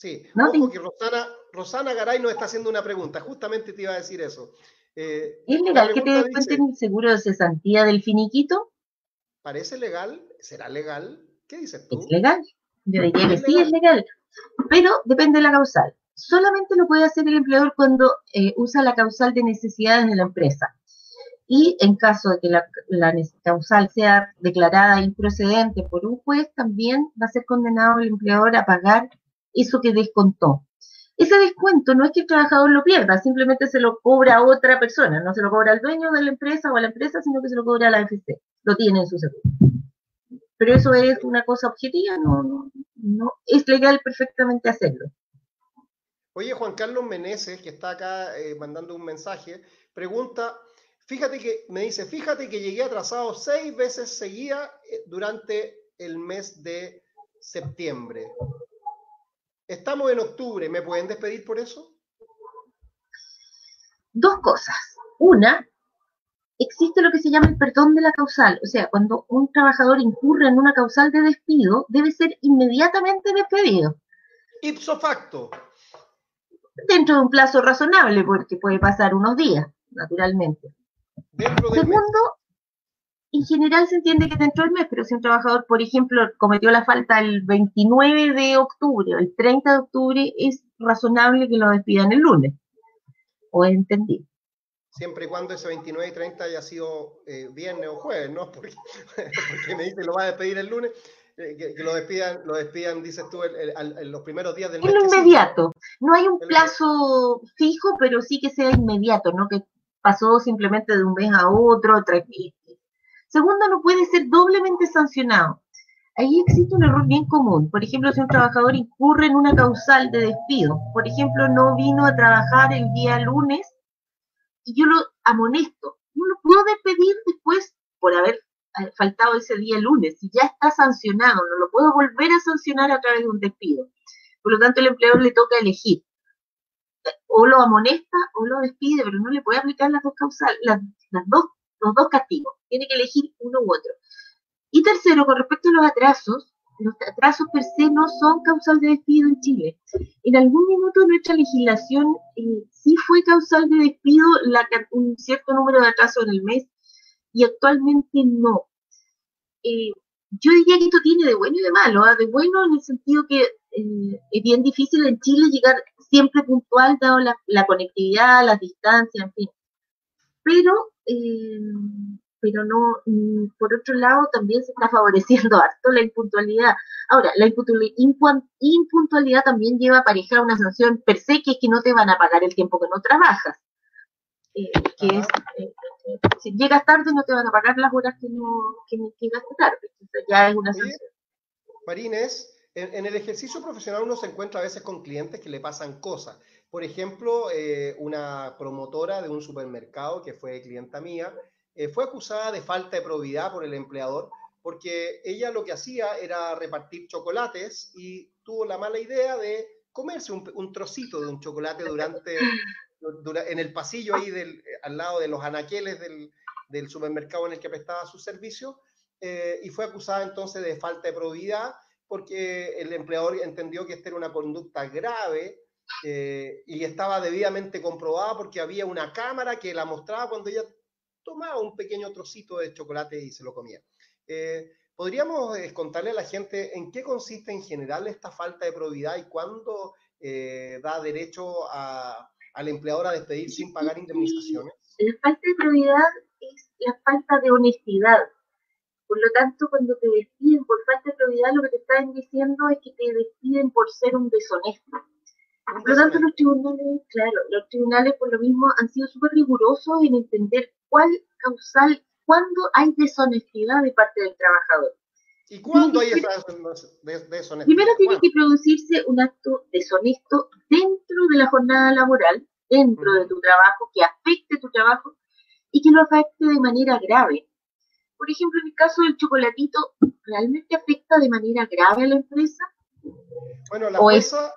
Sí, ojo que Rosana, Rosana Garay nos está haciendo una pregunta, justamente te iba a decir eso. Eh, ¿Es legal que te descuenten el seguro de cesantía del finiquito? ¿Parece legal? ¿Será legal? ¿Qué dices tú? Es legal. Yo diría que sí es legal, pero depende de la causal. Solamente lo puede hacer el empleador cuando eh, usa la causal de necesidades de la empresa. Y en caso de que la, la, causal sea declarada improcedente por un juez, también va a ser condenado el empleador a pagar eso que descontó. Ese descuento no es que el trabajador lo pierda, simplemente se lo cobra a otra persona, no se lo cobra al dueño de la empresa o a la empresa, sino que se lo cobra a la AFC, lo tiene en su seguro. Pero eso es una cosa objetiva, no, no, es legal perfectamente hacerlo. Oye, Juan Carlos Meneses, que está acá eh, mandando un mensaje, pregunta, fíjate que, me dice, fíjate que llegué atrasado seis veces seguida eh, durante el mes de septiembre. Estamos en octubre, ¿me pueden despedir por eso? Dos cosas. Una, existe lo que se llama el perdón de la causal. O sea, cuando un trabajador incurre en una causal de despido, debe ser inmediatamente despedido. ipso facto. Dentro de un plazo razonable, porque puede pasar unos días, naturalmente. Segundo, en general se entiende que dentro del mes, pero si un trabajador, por ejemplo, cometió la falta el 29 de octubre o el 30 de octubre, es razonable que lo despidan el lunes. ¿O es entendido? Siempre y cuando ese 29 y 30 haya sido eh, viernes o jueves, ¿no? Porque, porque me dice lo va a despedir el lunes. Eh, que, lo despidan, lo despidan, dices tú, en los primeros días del mes. En inmediato. No hay un plazo fijo, pero sí que sea inmediato, ¿no? Que pasó simplemente de un mes a otro, tres Segundo, no puede ser doblemente sancionado. Ahí existe un error bien común. Por ejemplo, si un trabajador incurre en una causal de despido, por ejemplo, no vino a trabajar el día lunes y yo lo amonesto, no lo puedo despedir después por haber eh, faltado ese día lunes. Si ya está sancionado, no lo puedo volver a sancionar a través de un despido. Por lo tanto, el empleador le toca elegir. O lo amonesta o lo despide, pero no le puede aplicar las dos causales, las dos los dos castigos, tiene que elegir uno u otro. Y tercero, con respecto a los atrasos, los atrasos per se no son causal de despido en Chile. En algún minuto nuestra legislación eh, sí fue causal de despido un cierto número de atrasos en el mes y actualmente no. Eh, yo diría que esto tiene de bueno y de malo. ¿ah? De bueno en el sentido que eh, es bien difícil en Chile llegar siempre puntual, dado la, la conectividad, las distancias, en fin. Pero eh, pero no, mm, por otro lado, también se está favoreciendo harto la impuntualidad. Ahora, la impuntualidad también lleva aparejada una sanción per se, que es que no te van a pagar el tiempo que no trabajas. Eh, que es, eh, si llegas tarde no te van a pagar las horas que no que, llegaste tarde. Entonces ya es una sanción. Marines, en, el ejercicio profesional uno se encuentra a veces con clientes que le pasan cosas. Por ejemplo, eh, una promotora de un supermercado que fue clienta mía eh, fue acusada de falta de probidad por el empleador porque ella lo que hacía era repartir chocolates y tuvo la mala idea de comerse un, trocito de un chocolate durante, en el pasillo ahí del, al lado de los anaqueles del, del supermercado en el que prestaba su servicio eh, y fue acusada entonces de falta de probidad porque el empleador entendió que esta era una conducta grave eh, y estaba debidamente comprobada porque había una cámara que la mostraba cuando ella tomaba un pequeño trocito de chocolate y se lo comía. Eh, ¿Podríamos eh, contarle a la gente en qué consiste en general esta falta de probidad y cuándo da derecho a, al empleador a despedir sin pagar indemnizaciones? La falta de probidad es la falta de honestidad. Por lo tanto, cuando te despiden por falta de probidad, lo que te están diciendo es que te despiden por ser un deshonesto. Por lo tanto, los tribunales, claro, los tribunales por lo mismo han sido súper rigurosos en entender cuál causal, cuándo hay deshonestidad de parte del trabajador. ¿Y cuándo hay esa deshonestidad? Primero tiene que producirse un acto deshonesto dentro de la jornada laboral, dentro de tu trabajo, que afecte tu trabajo y que lo afecte de manera grave. Por ejemplo, en el caso del chocolatito, ¿realmente afecta de manera grave a la empresa? Bueno, la jueza,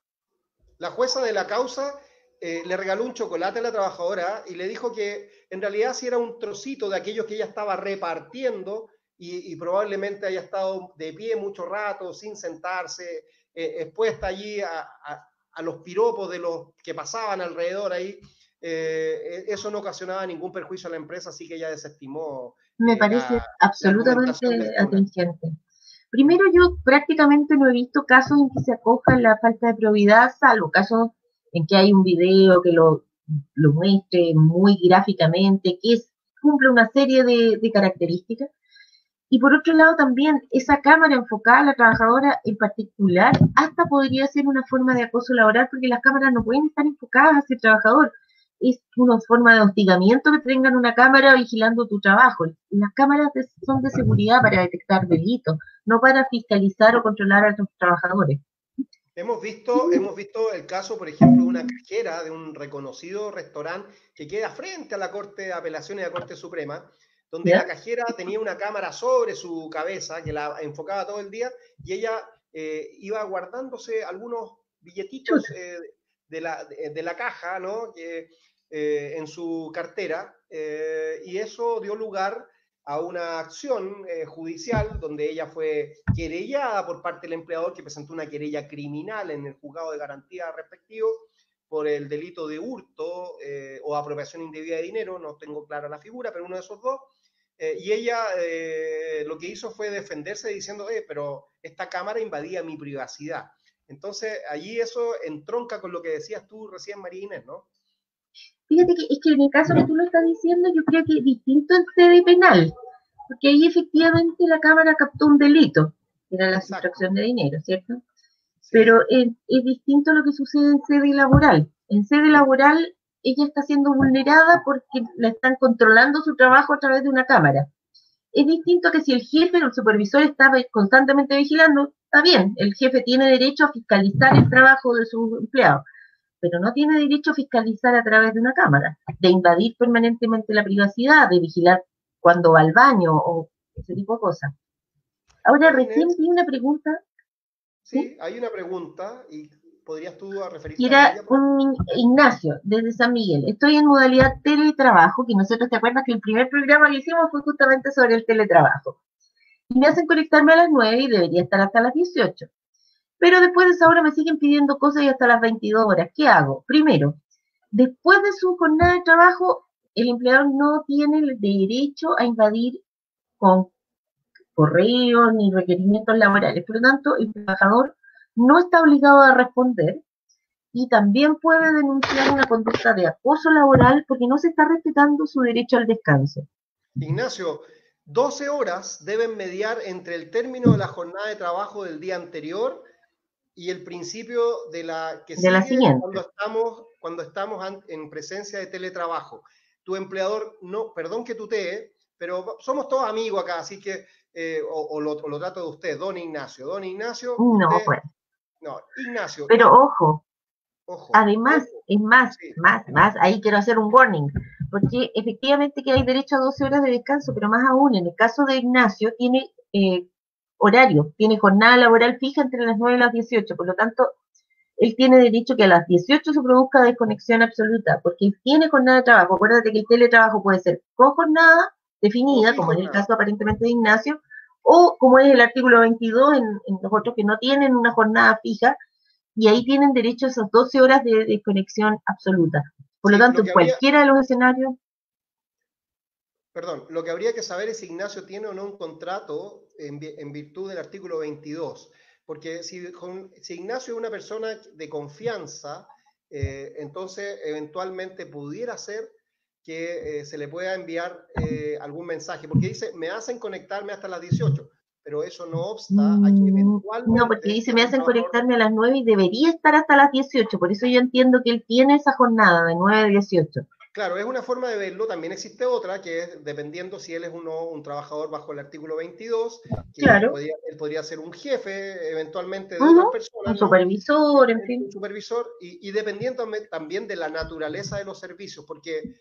la jueza de la causa eh, le regaló un chocolate a la trabajadora y le dijo que en realidad si era un trocito de aquellos que ella estaba repartiendo y, probablemente haya estado de pie mucho rato, sin sentarse, eh, expuesta allí a, los piropos de los que pasaban alrededor ahí, eh, eso no ocasionaba ningún perjuicio a la empresa, así que ella desestimó. Me parece absolutamente atingente. Primero, yo prácticamente no he visto casos en que se acoja la falta de probidad, salvo casos en que hay un video que lo, lo muestre muy gráficamente, que cumple una serie de, de características. Y por otro lado también esa cámara enfocada a la trabajadora en particular hasta podría ser una forma de acoso laboral porque las cámaras no pueden estar enfocadas hacia el trabajador. Es una forma de hostigamiento que tengan una cámara vigilando tu trabajo. Las cámaras son de seguridad para detectar delitos, no para fiscalizar o controlar a tus trabajadores. Hemos visto, hemos visto el caso, por ejemplo, de una cajera de un reconocido restaurante que queda frente a la Corte de Apelaciones de la Corte Suprema, donde la cajera tenía una cámara sobre su cabeza que la enfocaba todo el día y ella eh, iba guardándose algunos billetitos eh, de, la, de, la, caja, ¿no? Eh, en su cartera y eso dio lugar a una acción eh, judicial donde ella fue querellada por parte del empleador que presentó una querella criminal en el juzgado de garantía respectivo por el delito de hurto eh, o apropiación indebida de dinero, no tengo clara la figura, pero uno de esos dos. Eh, y ella lo que hizo fue defenderse diciendo, pero esta cámara invadía mi privacidad. Entonces, allí eso entronca con lo que decías tú recién, María Inés, ¿no? Fíjate que es que en el caso que tú lo estás diciendo, yo creo que es distinto en sede penal, porque ahí efectivamente la Cámara captó un delito, que era la sustracción de dinero, ¿cierto? Pero es, es, distinto lo que sucede en sede laboral. En sede laboral, ella está siendo vulnerada porque la están controlando su trabajo a través de una cámara. Es distinto que si el jefe o el supervisor está constantemente vigilando, está bien, el jefe tiene derecho a fiscalizar el trabajo de su empleado pero no tiene derecho a fiscalizar a través de una cámara, de invadir permanentemente la privacidad, de vigilar cuando va al baño o ese tipo de cosas. Ahora, recién vi una pregunta. Sí, hay una pregunta y podrías tú referirte Era a ella, un Ignacio, desde San Miguel. Estoy en modalidad teletrabajo, que nosotros te acuerdas que el primer programa que hicimos fue justamente sobre el teletrabajo. Y me hacen conectarme a las 9 y debería estar hasta las 18. Pero después de esa hora me siguen pidiendo cosas y hasta las 22 horas. ¿Qué hago? Primero, después de su jornada de trabajo, el empleador no tiene el derecho a invadir con correos ni requerimientos laborales. Por lo tanto, el trabajador no está obligado a responder y también puede denunciar una conducta de acoso laboral porque no se está respetando su derecho al descanso. Ignacio, 12 horas deben mediar entre el término de la jornada de trabajo del día anterior y el principio de la que de la siguiente. cuando estamos cuando estamos en presencia de teletrabajo. Tu empleador no, perdón que tutee, pero somos todos amigos acá, así que eh, o, lo, trato de usted, don Ignacio, don Ignacio. No, pues. No, Ignacio. Pero ojo, ojo además, es más, más, más, ahí quiero hacer un warning, porque efectivamente que hay derecho a 12 horas de descanso, pero más aún, en el caso de Ignacio, tiene eh, horario, tiene jornada laboral fija entre las 9 y las 18, por lo tanto, él tiene derecho que a las 18 se produzca desconexión absoluta, porque tiene jornada de trabajo. Acuérdate que el teletrabajo puede ser con jornada definida, como en el caso aparentemente de Ignacio, o como es el artículo 22 en, los otros que no tienen una jornada fija, y ahí tienen derecho a esas 12 horas de desconexión absoluta. Por lo tanto, en cualquiera de los escenarios Perdón, lo que habría que saber es si Ignacio tiene o no un contrato en, virtud del artículo 22. Porque si, Ignacio es una persona de confianza, eh, entonces eventualmente pudiera ser que eh, se le pueda enviar eh, algún mensaje. Porque dice, me hacen conectarme hasta las 18 pero eso no obsta a que mm, eventualmente... No, porque dice, me hacen conectarme a las 9 y debería estar hasta las 18, por eso yo entiendo que él tiene esa jornada de 9 a 18. Claro, es una forma de verlo. También existe otra, que es dependiendo si él es uno, un trabajador bajo el artículo 22, que claro. él, podría, ser un jefe eventualmente de uh personas. Un supervisor, en fin. Un supervisor, y, dependiendo también de la naturaleza de los servicios, porque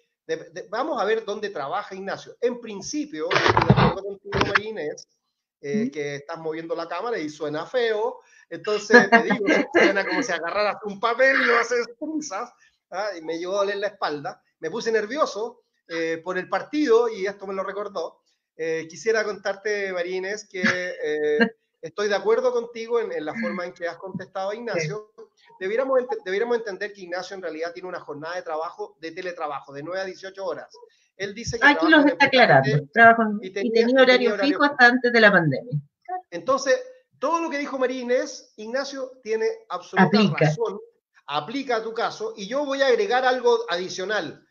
vamos a ver dónde trabaja Ignacio. En principio, eh, que estás moviendo la cámara y suena feo, entonces te digo, suena como si agarraras un papel y lo haces punzas, ¿ah? y me llevó a doler la espalda me puse nervioso eh, por el partido y esto me lo recordó. Eh, quisiera contarte, Marines, que eh, estoy de acuerdo contigo en, la forma en que has contestado a Ignacio. Debiéramos, debiéramos entender que Ignacio en realidad tiene una jornada de trabajo, de teletrabajo, de 9 a 18 horas. Él dice que... Aquí los está aclarando. Trabajo y tenía, horario, fijo hasta antes de la pandemia. Entonces, todo lo que dijo Marines, Ignacio tiene absoluta razón. Aplica a tu caso. Y yo voy a agregar algo adicional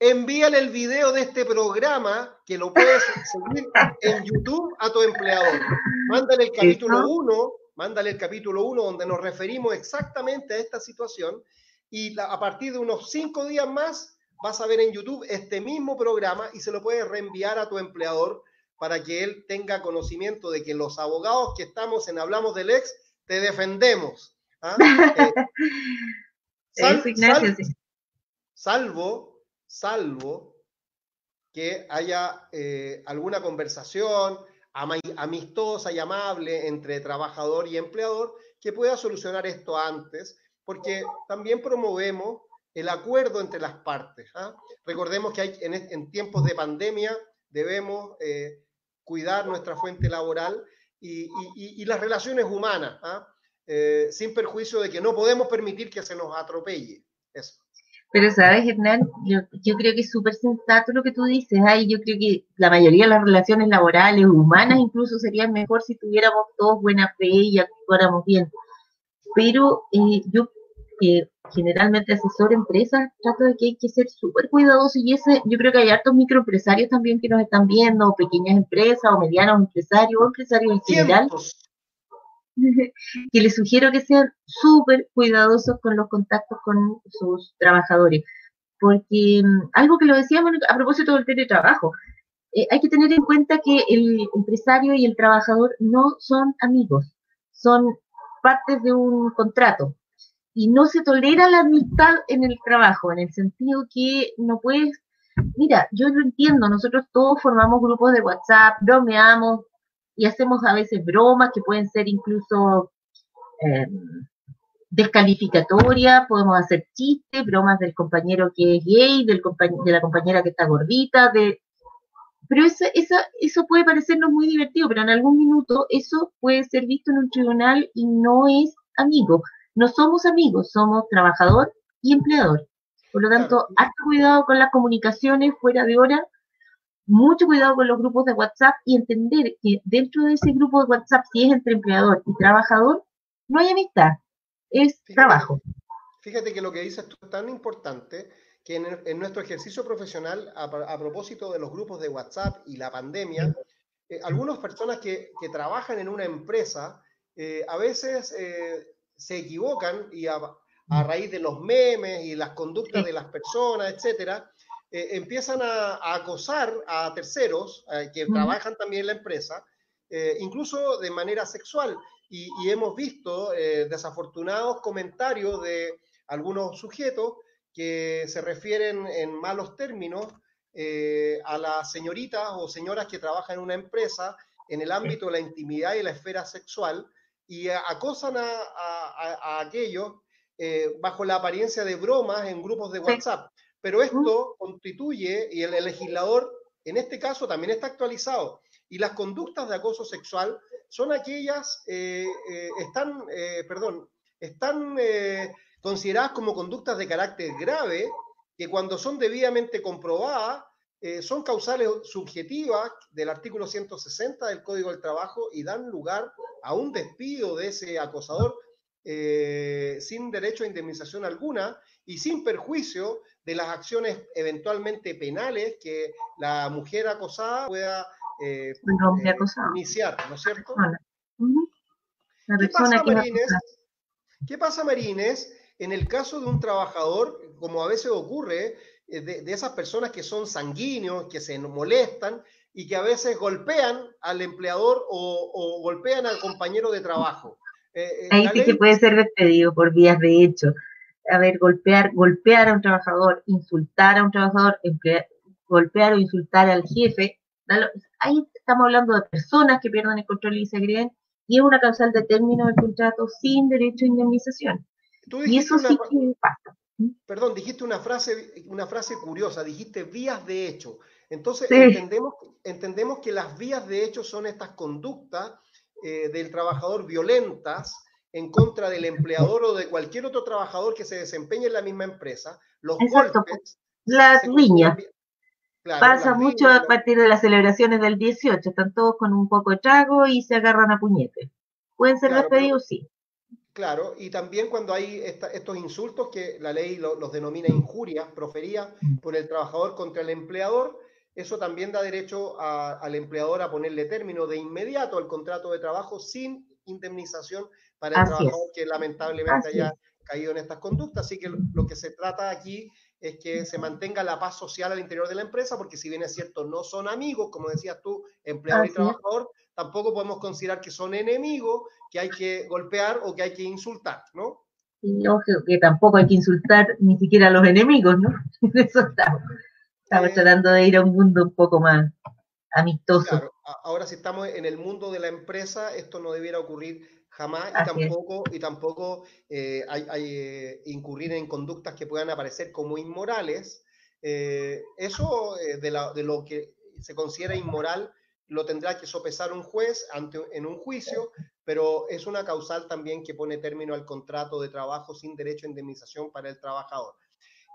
envíale el video de este programa que lo puedes seguir en YouTube a tu empleador. Mándale el capítulo 1, mándale el capítulo 1 donde nos referimos exactamente a esta situación y a partir de unos cinco días más vas a ver en YouTube este mismo programa y se lo puedes reenviar a tu empleador para que él tenga conocimiento de que los abogados que estamos en Hablamos del Ex te defendemos. ¿ah? Eh, salvo salvo que haya eh, alguna conversación amistosa y amable entre trabajador y empleador que pueda solucionar esto antes, porque también promovemos el acuerdo entre las partes. ¿ah? Recordemos que en, tiempos de pandemia debemos cuidar nuestra fuente laboral y, las relaciones humanas, ¿ah? sin perjuicio de que no podemos permitir que se nos atropelle. Pero sabes, Hernán, yo, creo que es súper sensato lo que tú dices. Ay, yo creo que la mayoría de las relaciones laborales, humanas, incluso serían mejor si tuviéramos todos buena fe y actuáramos bien. Pero eh, yo que generalmente asesoro empresas, trato de que hay que ser súper cuidadoso y ese, yo creo que hay hartos microempresarios también que nos están viendo, o pequeñas empresas, o medianos empresarios, o empresarios en general, que les sugiero que sean súper cuidadosos con los contactos con sus trabajadores. Porque mm, algo que lo decíamos a propósito del teletrabajo, eh, hay que tener en cuenta que el empresario y el trabajador no son amigos, son partes de un contrato. Y no se tolera la amistad en el trabajo, en el sentido que no puedes, mira, yo lo entiendo, nosotros todos formamos grupos de WhatsApp, bromeamos, y hacemos a veces bromas que pueden ser incluso eh, descalificatorias, podemos hacer chistes, bromas del compañero que es gay, del de la compañera que está gordita, de... Pero eso, eso puede parecernos muy divertido, pero en algún minuto eso puede ser visto en un tribunal y no es amigo. No somos amigos, somos trabajador y empleador. Por lo tanto, haz cuidado con las comunicaciones fuera de hora mucho cuidado con los grupos de WhatsApp y entender que dentro de ese grupo de WhatsApp, si es entre empleador y trabajador, no hay amistad, es trabajo. Fíjate que lo que dices tú es tan importante que en, nuestro ejercicio profesional, a, propósito de los grupos de WhatsApp y la pandemia, eh, algunas personas que, trabajan en una empresa eh, a veces eh, se equivocan y a, a, raíz de los memes y las conductas de las personas, etcétera, eh, empiezan a, acosar a terceros eh, que trabajan también en la empresa, eh, incluso de manera sexual. Y, hemos visto desafortunados comentarios de algunos sujetos que se refieren en malos términos a las señoritas o señoras que trabajan en una empresa en el ámbito de la intimidad y la esfera sexual y acosan a, aquellos bajo la apariencia de bromas en grupos de WhatsApp. Pero esto constituye, y el, legislador en este caso también está actualizado, y las conductas de acoso sexual son aquellas, eh, eh, están, eh, perdón, están consideradas como conductas de carácter grave, que cuando son debidamente comprobadas, son causales subjetivas del artículo 160 del Código del Trabajo y dan lugar a un despido de ese acosador sin derecho a indemnización alguna y sin perjuicio de las acciones eventualmente penales que la mujer acosada pueda eh, eh, iniciar, ¿no es cierto? ¿Qué, pasa, Marines, ¿Qué pasa, Marines, en el caso de un trabajador, como a veces ocurre, eh, de, esas personas que son sanguíneos, que se molestan y que a veces golpean al empleador o, golpean al compañero de trabajo? Ahí sí que puede ser despedido por vías de hecho a ver, golpear, golpear a un trabajador, insultar a un trabajador, golpear o insultar al jefe, ahí estamos hablando de personas que pierden el control y se agreden, y es una causal de término del contrato sin derecho a indemnización. Y eso sí que pasa. ¿Mm? Perdón, dijiste una frase, una frase curiosa, dijiste vías de hecho. Entonces entendemos, entendemos que las vías de hecho son estas conductas eh, del trabajador violentas en contra del empleador o de cualquier otro trabajador que se desempeñe en la misma empresa, los golpes... Las riñas. Pasa mucho a partir de las celebraciones del 18, están todos con un poco de trago y se agarran a puñete. ¿Pueden ser despedidos? Sí. Claro, y también cuando hay estos insultos que la ley los denomina injurias proferidas por el trabajador contra el empleador, eso también da derecho al empleador a ponerle término de inmediato al contrato de trabajo sin indemnización para el trabajador que lamentablemente haya caído en estas conductas. Así que lo, que se trata aquí es que se mantenga la paz social al interior de la empresa, porque si bien es cierto, no son amigos, como decías tú, empleador y trabajador, tampoco podemos considerar que son enemigos, que hay que golpear o que hay que insultar, ¿no? Y que tampoco hay que insultar ni siquiera a los enemigos, ¿no? Eso estamos, estamos eh, tratando de ir a un mundo un poco más amistoso. Claro, ahora si estamos en el mundo de la empresa, esto no debiera ocurrir jamás y tampoco, y tampoco eh, hay, eh, incurrir en conductas que puedan aparecer como inmorales. Eh, eso de, de, lo que se considera inmoral, lo tendrá que sopesar un juez ante, en un juicio, pero es una causal también que pone término al contrato de trabajo sin derecho a indemnización para el trabajador.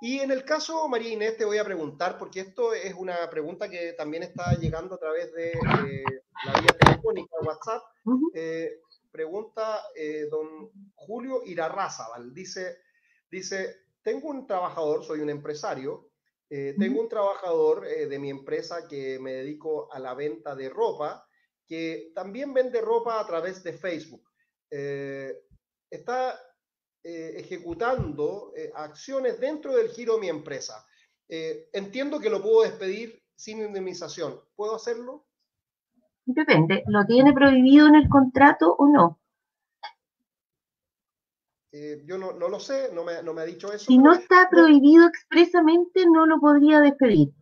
Y en el caso, María Inés, te voy a preguntar, porque esto es una pregunta que también está llegando a través de la vía telefónica, WhatsApp. Eh, pregunta eh, don Julio Irarrázaval. Dice, dice, tengo un trabajador, soy un empresario, eh, tengo un trabajador de mi empresa que me dedico a la venta de ropa, que también vende ropa a través de Facebook. está eh, ejecutando eh, acciones dentro del giro de mi empresa. Eh, entiendo que lo puedo despedir sin indemnización. ¿Puedo hacerlo? Depende. ¿Lo tiene prohibido en el contrato o no? yo no, lo sé, no me, no me, ha dicho eso. Si no está prohibido expresamente, no lo podría despedir,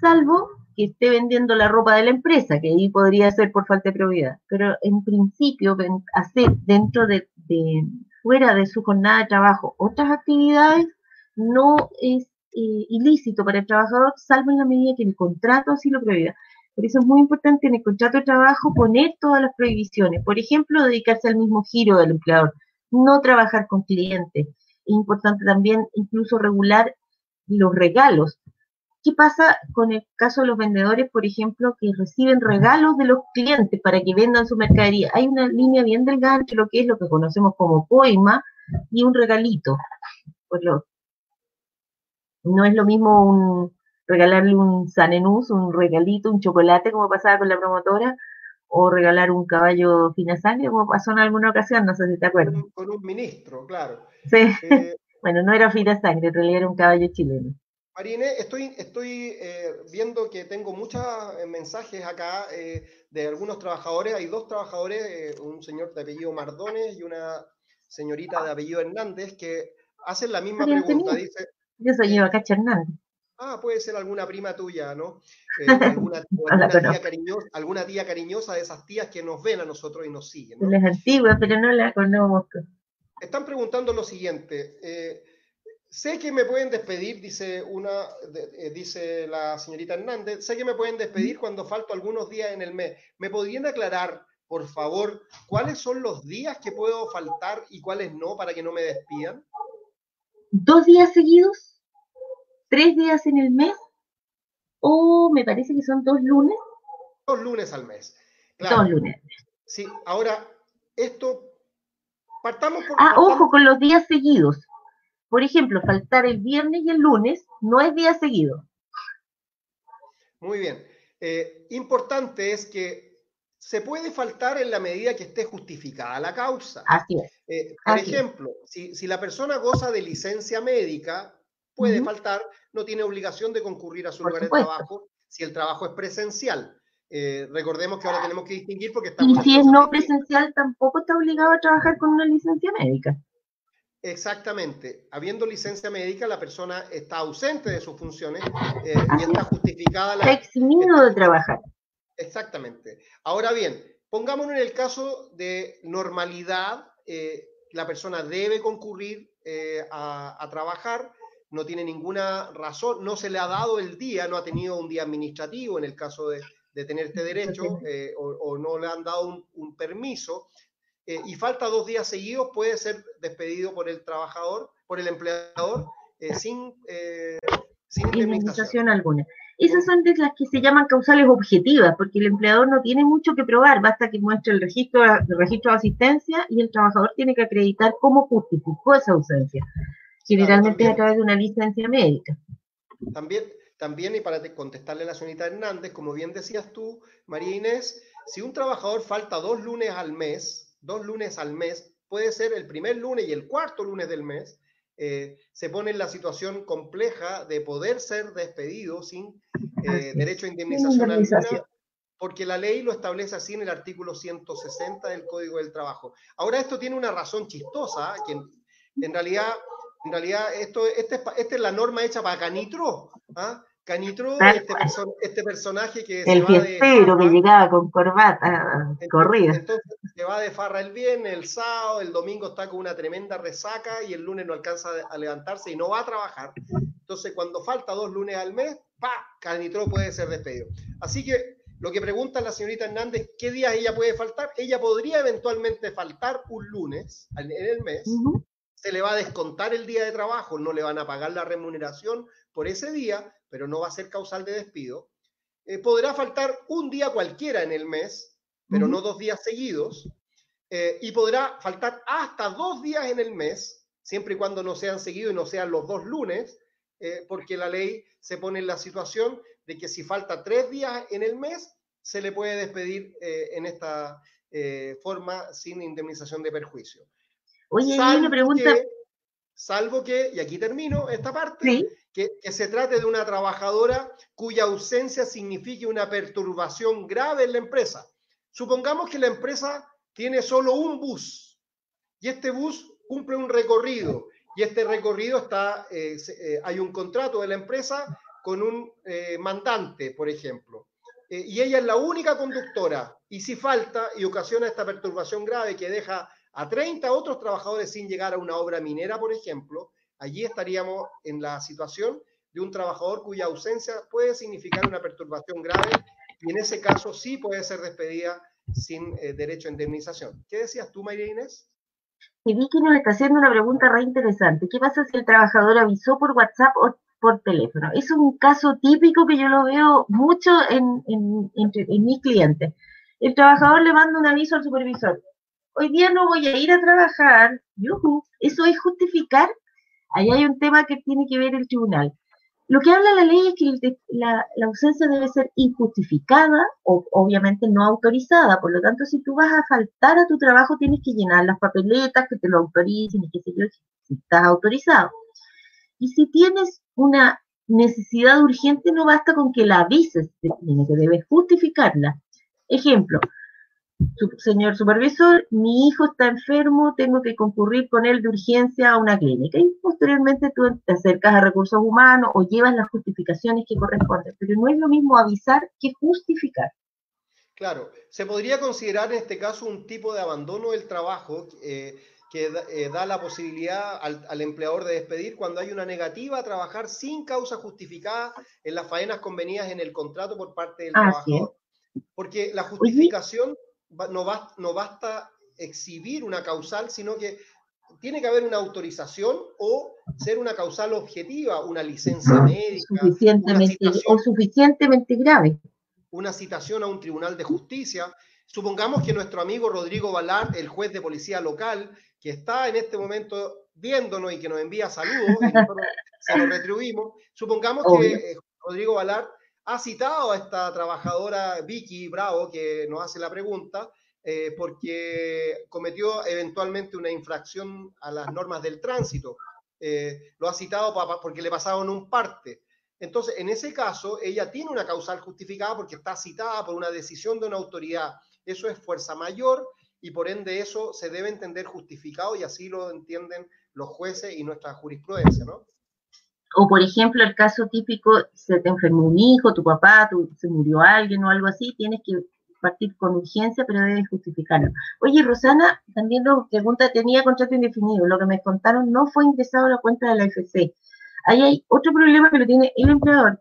salvo que esté vendiendo la ropa de la empresa, que ahí podría ser por falta de propiedad. Pero en principio, hacer dentro de fuera de su jornada de trabajo otras actividades, no es eh, ilícito para el trabajador, salvo en la medida que el contrato así lo prohíba. Por eso es muy importante en el contrato de trabajo poner todas las prohibiciones. Por ejemplo, dedicarse al mismo giro del empleador, no trabajar con clientes. Es importante también incluso regular los regalos. ¿Qué pasa con el caso de los vendedores, por ejemplo, que reciben regalos de los clientes para que vendan su mercadería? Hay una línea bien delgada entre lo que es lo que conocemos como poema y un regalito. Pues no es lo mismo un, regalarle un sanenús, un regalito, un chocolate, como pasaba con la promotora, o regalar un caballo fina sangre, como pasó en alguna ocasión, no sé si te acuerdas. Con un, ministro, claro. Sí. Eh, bueno, no era fina sangre, en realidad era un caballo chileno. Marine, estoy, estoy eh, viendo que tengo muchos eh, mensajes acá eh, de algunos trabajadores. Hay dos trabajadores, un señor de apellido Mardones y una señorita de apellido Hernández, que hacen la misma pregunta. Dice, Yo soy Eva Cacha Hernández. Ah, puede ser alguna prima tuya, ¿no? alguna, tía cariñosa, alguna, tía cariñosa, de esas tías que nos ven a nosotros y nos siguen. ¿no? Las antiguas, pero no la conozco. Están preguntando lo siguiente. Sé que me pueden despedir, dice una, eh, dice la señorita Hernández, sé que me pueden despedir cuando falto algunos días en el mes. ¿Me podrían aclarar, por favor, cuáles son los días que puedo faltar y cuáles no para que no me despidan? ¿Dos días seguidos? ¿Tres días en el mes? ¿O me parece que son dos lunes? Dos lunes al mes. Dos lunes. Sí, ahora, esto, partamos por... Ah, ojo con los días seguidos por ejemplo, faltar el viernes y el lunes no es día seguido. Muy bien. Eh, importante es que se puede faltar en la medida que esté justificada la causa. Así es. Eh, por ejemplo, Si, la persona goza de licencia médica, puede faltar, no tiene obligación de concurrir a su lugar de trabajo si el trabajo es presencial. Eh, recordemos que ahora tenemos que distinguir porque estamos... Y si es no presencial, tampoco está obligado a trabajar con una licencia médica. Exactamente. Habiendo licencia médica, la persona está ausente de sus funciones eh, y está justificada la... eximido de trabajar. Exactamente. Ahora bien, pongámonos en el caso de normalidad, eh, la persona debe concurrir eh, a, trabajar, no tiene ninguna razón, no se le ha dado el día, no ha tenido un día administrativo en el caso de, tener este derecho o, no le han dado un permiso, eh, y falta dos días seguidos, puede ser despedido por el trabajador, por el empleador, eh, sin, eh, sin indemnización. alguna. Esas son de las que se llaman causales objetivas, porque el empleador no tiene mucho que probar, basta que muestre el registro, el registro de asistencia y el trabajador tiene que acreditar cómo justificó esa ausencia. Generalmente es a través de una licencia médica. También, también, y para contestarle a la señorita Hernández, como bien decías tú, María Inés, si un trabajador falta dos lunes al mes, dos lunes al mes, puede ser el primer lunes y el cuarto lunes del mes, eh, se pone en la situación compleja de poder ser despedido sin eh, derecho a indemnización, alguna, porque la ley lo establece así en el artículo 160 del Código del Trabajo. Ahora esto tiene una razón chistosa, que en, realidad, en realidad esto, este, esta es la norma hecha para Canitro, ¿ah? Canitro, este, este, personaje que el se va de que llegaba con corbata corrida. Entonces se va de farra el viernes, el sábado, el domingo está con una tremenda resaca y el lunes no alcanza a levantarse y no va a trabajar. Entonces, cuando falta dos lunes al mes, ¡pa! Carnitro puede ser despedido. Así que lo que pregunta la señorita Hernández, ¿qué días ella puede faltar? Ella podría eventualmente faltar un lunes en el mes. Se le va a descontar el día de trabajo, no le van a pagar la remuneración por ese día, pero no va a ser causal de despido. Eh, podrá faltar un día cualquiera en el mes, pero no dos días seguidos. Eh, y podrá faltar hasta dos días en el mes, siempre y cuando no sean seguidos y no sean los dos lunes, eh, porque la ley se pone en la situación de que si falta tres días en el mes, se le puede despedir en esta forma sin indemnización de perjuicio. Oye, hay una pregunta. Salvo que, y aquí termino esta parte, que, se trate de una trabajadora cuya ausencia signifique una perturbación grave en la empresa. Supongamos que la empresa tiene solo un bus y este bus cumple un recorrido y este recorrido está, eh, eh, hay un contrato de la empresa con un eh, mandante, por ejemplo, y ella es la única conductora y si falta y ocasiona esta perturbación grave que deja a 30 otros trabajadores sin llegar a una obra minera, por ejemplo, allí estaríamos en la situación de un trabajador cuya ausencia puede significar una perturbación grave y en ese caso sí puede ser despedida sin eh, derecho a indemnización. ¿Qué decías tú, María Inés? Y Vicky nos está haciendo una pregunta re interesante. ¿Qué pasa si el trabajador avisó por WhatsApp o por teléfono? Es un caso típico que yo lo veo mucho en, en mis clientes. El trabajador le manda un aviso al supervisor. Hoy día no voy a ir a trabajar. Eso es justificar. Ahí hay un tema que tiene que ver el tribunal. Lo que habla la ley es que la, ausencia debe ser injustificada o obviamente no autorizada. Por lo tanto, si tú vas a faltar a tu trabajo, tienes que llenar las papeletas que te lo autoricen y qué sé yo, si estás autorizado. Y si tienes una necesidad urgente, no basta con que la avises, tiene que debes justificarla. Ejemplo, señor supervisor, mi hijo está enfermo, tengo que concurrir con él de urgencia a una clínica. Y posteriormente tú te acercas a recursos humanos o llevas las justificaciones que corresponden. Pero no es lo mismo avisar que justificar. Claro, se podría considerar en este caso un tipo de abandono del trabajo eh, que eh, da la posibilidad al, empleador de despedir cuando hay una negativa a trabajar sin causa justificada en las faenas convenidas en el contrato por parte del trabajador. Porque la justificación no, no basta exhibir una causal, sino que tiene que haber una autorización o ser una causal objetiva, una licencia médica. Suficientemente, o suficientemente grave. Una citación a un tribunal de justicia. Supongamos que nuestro amigo Rodrigo Valar, el juez de policía local, que está en este momento viéndonos y que nos envía saludos, y nosotros se lo retribuimos, supongamos que eh, Rodrigo Valar ha citado a esta trabajadora Vicky Bravo, que nos hace la pregunta, eh, porque cometió eventualmente una infracción a las normas del tránsito. Eh, lo ha citado porque le pasaron un parte. Entonces, en ese caso, ella tiene una causal justificada porque está citada por una decisión de una autoridad. Eso es fuerza mayor y por ende eso se debe entender justificado y así lo entienden los jueces y nuestra jurisprudencia, ¿no? O por ejemplo, el caso típico, se te enfermó un hijo, tu papá, se murió alguien o algo así, tienes que partir con urgencia, pero debes justificarlo. Oye, Rosana, también nos pregunta, tenía contrato indefinido, lo que me contaron no fue ingresado a la cuenta de la FC. Ahí hay otro problema que lo tiene el empleador,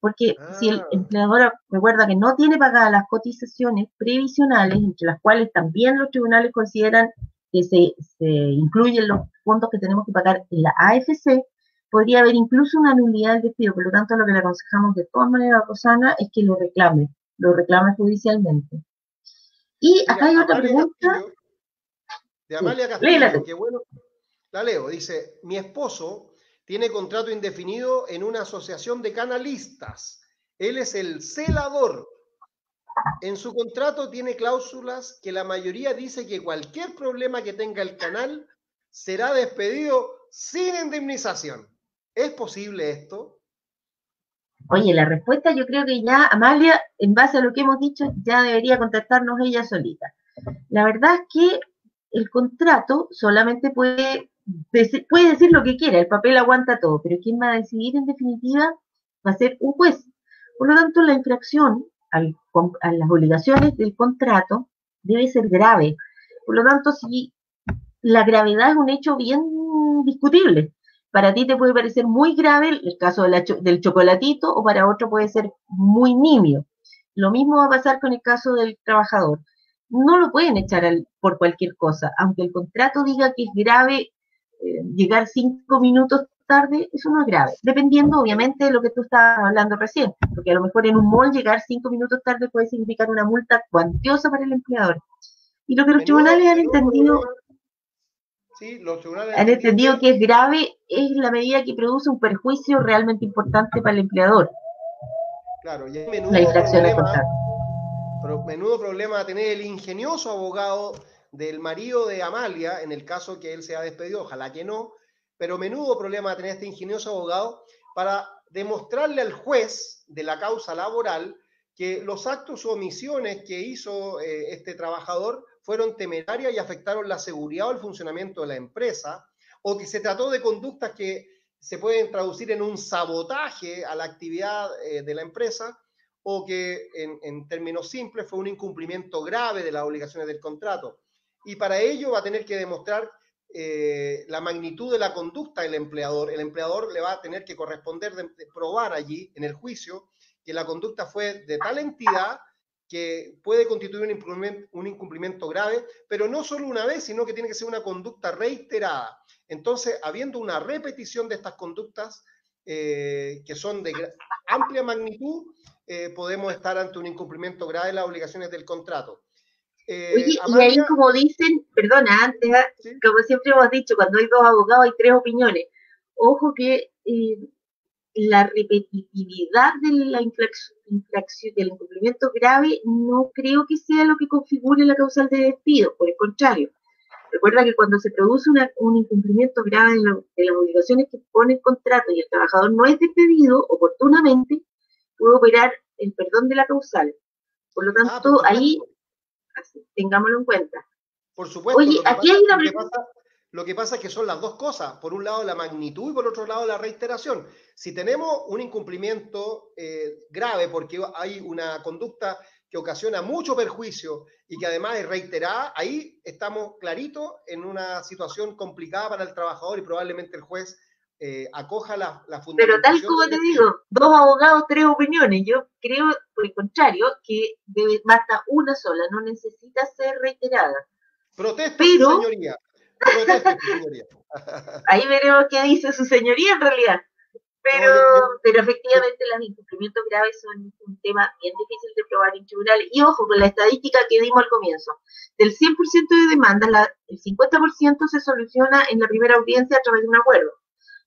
porque si el ah. empleador recuerda que no tiene pagadas las cotizaciones previsionales, entre las cuales también los tribunales consideran que se, se incluyen los fondos que tenemos que pagar en la AFC, podría haber incluso una nulidad del despido. Por lo tanto, lo que le aconsejamos de todas maneras a Rosana es que lo reclame, lo reclame judicialmente. Y acá hay otra pregunta. de Amalia Castillo, que bueno, la leo, dice, mi esposo tiene contrato indefinido en una asociación de canalistas. Él es el celador. En su contrato tiene cláusulas que la mayoría dice que cualquier problema que tenga el canal será despedido sin indemnización. ¿Es posible esto? Oye, la respuesta yo creo que ya Amalia, en base a lo que hemos dicho, ya debería contactarnos ella solita. La verdad es que el contrato solamente puede decir, puede decir lo que quiera, el papel aguanta todo, pero quien va a decidir en definitiva va a ser un juez. Por lo tanto, la infracción a las obligaciones del contrato debe ser grave. Por lo tanto, si la gravedad es un hecho bien discutible, para ti te puede parecer muy grave el caso del chocolatito o para otro puede ser muy nimio. Lo mismo va a pasar con el caso del trabajador. No lo pueden echar por cualquier cosa, aunque el contrato diga que es grave eh, llegar cinco minutos tarde, eso no es grave, dependiendo obviamente de lo que tú estabas hablando recién, porque a lo mejor en un mall llegar cinco minutos tarde puede significar una multa cuantiosa para el empleador. Y lo que los tribunales han entendido, han entendido que es grave es la medida que produce un perjuicio realmente importante para el empleador. Claro, y menudo la infracción problema, menudo problema tener el ingenioso abogado del marido de Amalia, en el caso que él se ha despedido, ojalá que no, pero menudo problema tener este ingenioso abogado para demostrarle al juez de la causa laboral que los actos o omisiones que hizo eh, este trabajador fueron temerarias y afectaron la seguridad o el funcionamiento de la empresa, o que se trató de conductas que se pueden traducir en un sabotaje a la actividad eh, de la empresa, o que en, en, términos simples fue un incumplimiento grave de las obligaciones del contrato. Y para ello va a tener que demostrar eh, la magnitud de la conducta del empleador. El empleador le va a tener que corresponder de, probar allí en el juicio que la conducta fue de tal entidad que puede constituir un incumplimiento, un incumplimiento, grave, pero no solo una vez, sino que tiene que ser una conducta reiterada. Entonces, habiendo una repetición de estas conductas eh, que son de amplia magnitud, eh, podemos estar ante un incumplimiento grave de las obligaciones del contrato. Eh, Oye, y ahí como dicen, perdona, antes, ah, como siempre hemos dicho, cuando hay dos abogados hay tres opiniones. Ojo que eh, la repetitividad de la infracción, del incumplimiento grave no creo que sea lo que configure la causal de despido, por el contrario. Recuerda que cuando se produce un incumplimiento grave de, de, las obligaciones que pone el contrato y el trabajador no es despedido oportunamente, puede operar el perdón de la causal. Por lo ah, tanto, ahí tengámoslo en cuenta. Por supuesto. Oye, aquí hay una... Lo que pasa es que son las dos cosas. Por un lado la magnitud y por otro lado la reiteración. Si tenemos un incumplimiento eh, grave porque hay una conducta que ocasiona mucho perjuicio y que además es reiterada, ahí estamos claritos en una situación complicada para el trabajador y probablemente el juez eh, acoja la, la Pero tal como te digo, dos abogados, tres opiniones. Yo creo, por el contrario, que debe, basta una sola, no necesita ser reiterada. Protesto, Pero... señoría. Señoría. Ahí veremos qué dice su señoría en realidad. Pero, pero efectivamente los incumplimientos graves son un tema bien difícil de probar en tribunales. Y ojo, con la estadística que dimos al comienzo, del 100% de demandas, el 50% se soluciona en la primera audiencia a través de un acuerdo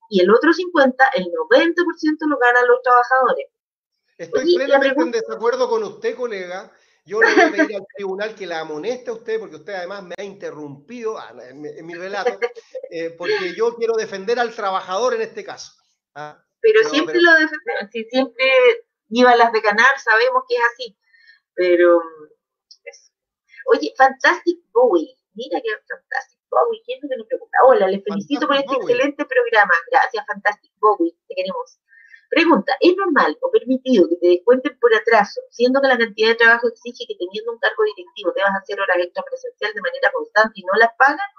y el otro 50, el 90% lo ganan los trabajadores. Estoy plenamente en desacuerdo con usted, colega. Yo le voy a pedir al tribunal que la amoneste a usted, porque usted además me ha interrumpido ah, en, mi relato, eh, porque yo quiero defender al trabajador en este caso. ¿ah? Pero siempre lo defendemos, si siempre iba las de ganar, sabemos que es así. Pero, oye, Fantastic Boy, mira que fantástico Bowie, ¿quién es que nos preocupa? Hola, les felicito por este excelente programa. Gracias, Fantastic Bowie, te queremos. Pregunta, ¿es normal o permitido que te descuenten por atraso, siendo que la cantidad de trabajo exige que teniendo un cargo directivo te vas a hacer horas extra presencial de manera constante y no las pagan?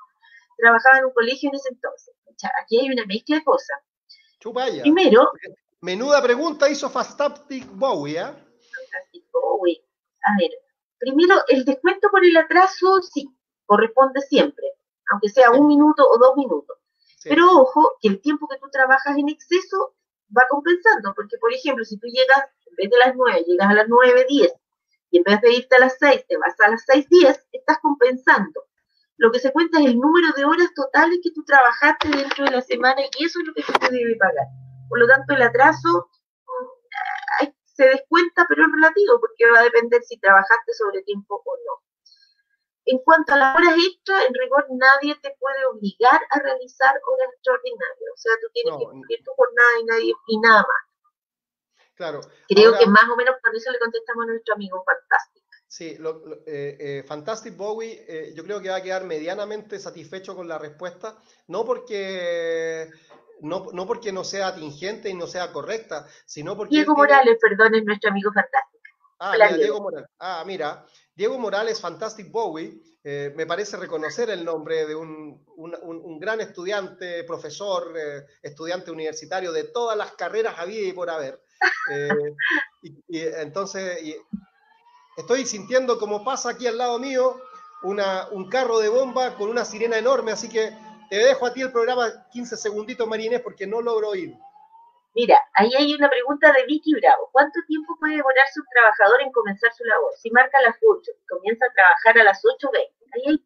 Trabajaba en un colegio en ese entonces. aquí hay una mezcla de cosas. Chupaya. Primero... Menuda pregunta hizo Fantastic Bowie, ¿eh? Fantastic Bowie. A ver, primero, el descuento por el atraso, sí, corresponde siempre aunque sea un minuto o dos minutos. Pero ojo, que el tiempo que tú trabajas en exceso va compensando, porque por ejemplo, si tú llegas, en vez de las 9, llegas a las 9, 10, y en vez de irte a las 6, te vas a las 6, 10, estás compensando. Lo que se cuenta es el número de horas totales que tú trabajaste dentro de la semana y eso es lo que se te debe pagar. Por lo tanto, el atraso mm, se descuenta, pero es relativo, porque va a depender si trabajaste sobre tiempo o no. En cuanto a las horas extra, en rigor nadie te puede obligar a realizar horas extraordinarias. O sea, tú tienes que cumplir tu jornada y, nadie, y nada más. Claro. Creo que más o menos por eso le contestamos a nuestro amigo Fantastic. Sí, eh, eh, Fantastic Bowie, eh, yo creo que va a quedar medianamente satisfecho con la respuesta, no porque no, no porque no sea atingente y no sea correcta, sino porque... Diego Morales, perdón, es nuestro amigo Fantastic. Ah, mira, Diego. Morales. Ah, mira, Diego Morales, Fantastic Bowie, eh, me parece reconocer el nombre de un, gran estudiante, profesor, eh, estudiante universitario de todas las carreras había y por haber. Eh, y, entonces, estoy sintiendo como pasa aquí al lado mío un carro de bomba con una sirena enorme, así que te dejo a ti el programa 15 segunditos, Marinés, porque no logro oír. Mira, ahí hay una pregunta de Vicky Bravo. ¿Cuánto tiempo puede demorarse un trabajador en comenzar su labor? Si marca a las 8 y comienza a trabajar a las 8.20. Ahí hay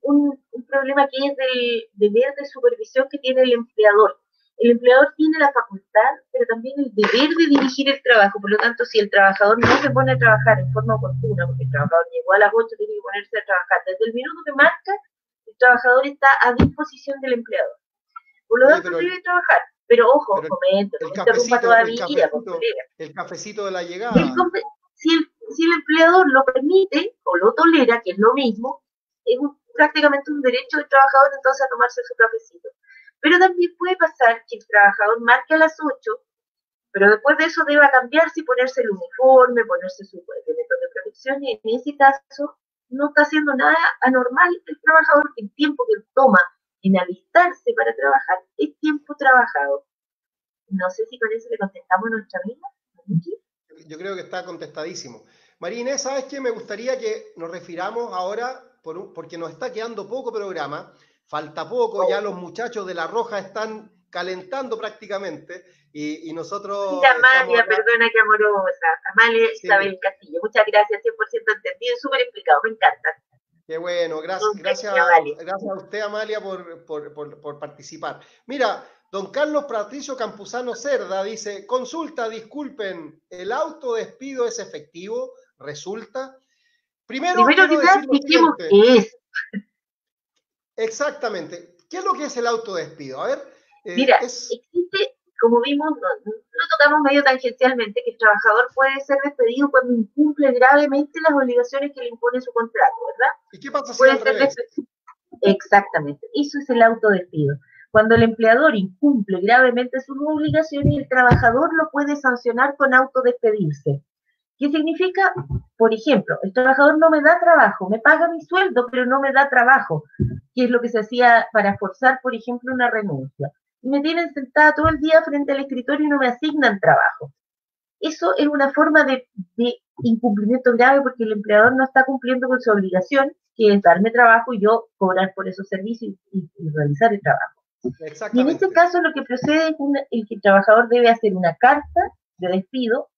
un, problema que es del deber de supervisión que tiene el empleador. El empleador tiene la facultad, pero también el deber de dirigir el trabajo. Por lo tanto, si el trabajador no se pone a trabajar en forma oportuna, porque el trabajador llegó a las 8, tiene que ponerse a trabajar. Desde el minuto que marca, el trabajador está a disposición del empleador. Por lo tanto, debe trabajar pero ojo, pero comento, el, cafecito, todavía. El cafecito, de la llegada. si, el, si el empleador lo permite o lo tolera, que es lo mismo, es prácticamente un derecho del trabajador entonces a tomarse su cafecito. Pero también puede pasar que el trabajador marque a las 8, pero después de eso deba cambiarse y ponerse el uniforme, ponerse su elemento de protección, y en ese caso no está haciendo nada anormal el trabajador, el tiempo que toma en alistarse para trabajar es tiempo trabajado. No sé si con eso le contestamos a nuestra amiga. Yo creo que está contestadísimo. María ¿sabes qué? Me gustaría que nos refiramos ahora, por porque nos está quedando poco programa, falta poco, ya los muchachos de La Roja están calentando prácticamente y, nosotros... Mira, Amalia, perdona que amorosa, Amalia Isabel Castillo, muchas gracias, 100% entendido, súper explicado, me encanta. Qué bueno, gracias, gracias, gracias a usted, Amalia, por, participar. Mira, don Carlos Patricio Campuzano Cerda dice, consulta, disculpen, ¿el autodespido es efectivo? ¿Resulta? Primero, Primero que qué es. Exactamente. ¿Qué es lo que es el autodespido? A ver. Eh, Mira, existe como vimos, no, tocamos medio tangencialmente, que el trabajador puede ser despedido cuando incumple gravemente las obligaciones que le impone su contrato, ¿verdad? ¿Y qué pasa si puede ser Exactamente, eso es el autodespido. Cuando el empleador incumple gravemente sus obligaciones, el trabajador lo puede sancionar con autodespedirse. ¿Qué significa? Por ejemplo, el trabajador no me da trabajo, me paga mi sueldo, pero no me da trabajo, que es lo que se hacía para forzar, por ejemplo, una renuncia y me tienen sentada todo el día frente al escritorio y no me asignan trabajo. Eso es una forma de, incumplimiento grave porque el empleador no está cumpliendo con su obligación, que es darme trabajo y yo cobrar por esos servicios y, realizar el trabajo. Y en este caso lo que procede es el que el trabajador debe hacer una carta de despido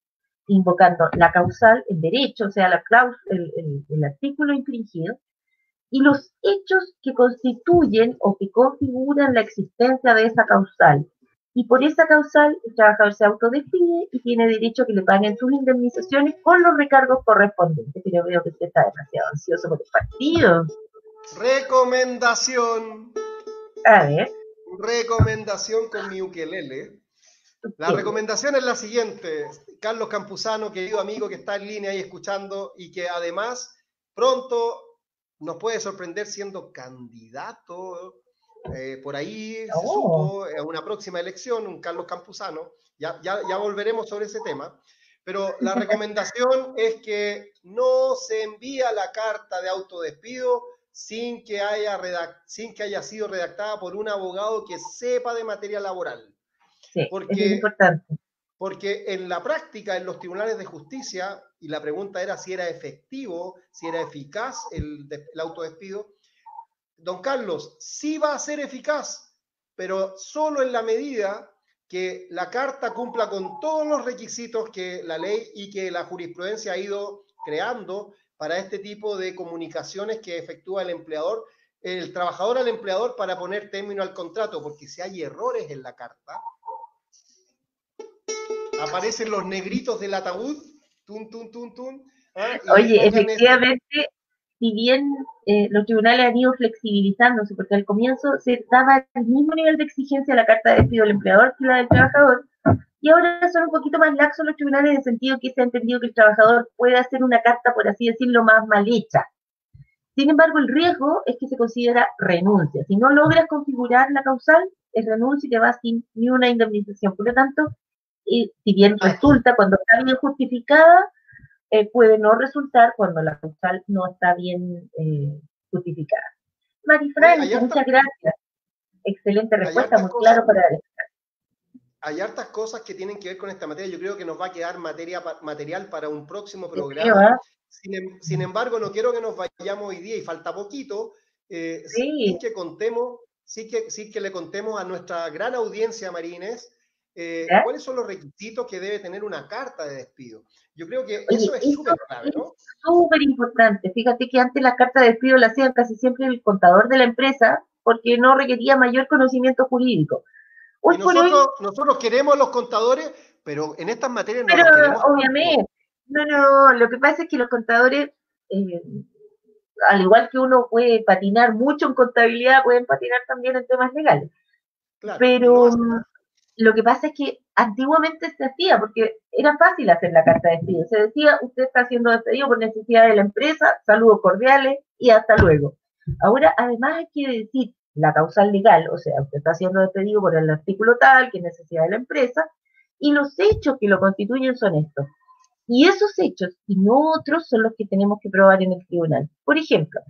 invocando la causal, el derecho, o sea, la el artículo infringido, y los hechos que constituyen o que configuran la existencia de esa causal. Y por esa causal el trabajador se autodefine y tiene derecho a que le paguen sus indemnizaciones con los recargos correspondientes. Pero veo que usted está demasiado ansioso por el partido. Recomendación. A ver. Recomendación con mi ukelele. La recomendación es la siguiente. Carlos Campuzano, querido amigo que está en línea ahí escuchando y que además pronto nos puede sorprender siendo candidato eh, por ahí, se oh. supo, a una próxima elección, un Carlos Campuzano. Ya, ya, ya volveremos sobre ese tema. Pero la recomendación es que no se envía la carta de autodespido sin que, haya sin que haya sido redactada por un abogado que sepa de materia laboral. Sí, Porque, es importante. Porque en la práctica, en los tribunales de justicia, y la pregunta era si era efectivo, si era eficaz el, autodespido, don Carlos, sí va a ser eficaz, pero solo en la medida que la carta cumpla con todos los requisitos que la ley y que la jurisprudencia ha ido creando para este tipo de comunicaciones que efectúa el empleador, el trabajador al empleador para poner término al contrato, porque si hay errores en la carta, aparecen los negritos del ataúd, tun, tun, tun, tun. ¿ah? Oye, efectivamente, si bien eh, los tribunales han ido flexibilizándose, porque al comienzo se daba el mismo nivel de exigencia a la carta de despido del empleador que la del trabajador, y ahora son un poquito más laxos los tribunales en el sentido que se ha entendido que el trabajador puede hacer una carta, por así decirlo, más mal hecha. Sin embargo, el riesgo es que se considera renuncia. Si no logras configurar la causal, es renuncia y te vas sin ni una indemnización. Por lo tanto, y si bien resulta cuando está bien justificada, eh, puede no resultar cuando la causal no está bien eh, justificada. Marifran, muchas gracias. Excelente respuesta, muy claro para hay hartas cosas que tienen que ver con esta materia. Yo creo que nos va a quedar materia, material para un próximo programa. Em, sin, embargo, no quiero que nos vayamos hoy día y falta poquito. Eh, sí. que contemos, sí que, sí que le contemos a nuestra gran audiencia, Marines, eh, cuáles son los requisitos que debe tener una carta de despido. Yo creo que eso es súper clave, ¿no? Súper importante. Fíjate que antes la carta de despido la hacía casi siempre el contador de la empresa porque no requería mayor conocimiento jurídico nosotros, queremos los contadores, pero en estas materias no pero, queremos. Obviamente. No, no, lo que pasa es que los contadores, eh, al igual que uno puede patinar mucho en contabilidad, pueden patinar también en temas legales. pero lo que pasa es que antiguamente se hacía, porque era fácil hacer la carta de despido. Se decía, usted está haciendo despedido por necesidad de la empresa, saludos cordiales y hasta luego. Ahora, además hay que decir la causal legal, o sea, usted está siendo despedido por el artículo tal, que necesidad de la empresa, y los hechos que lo constituyen son estos. Y esos hechos y no otros son los que tenemos que probar en el tribunal. Por ejemplo,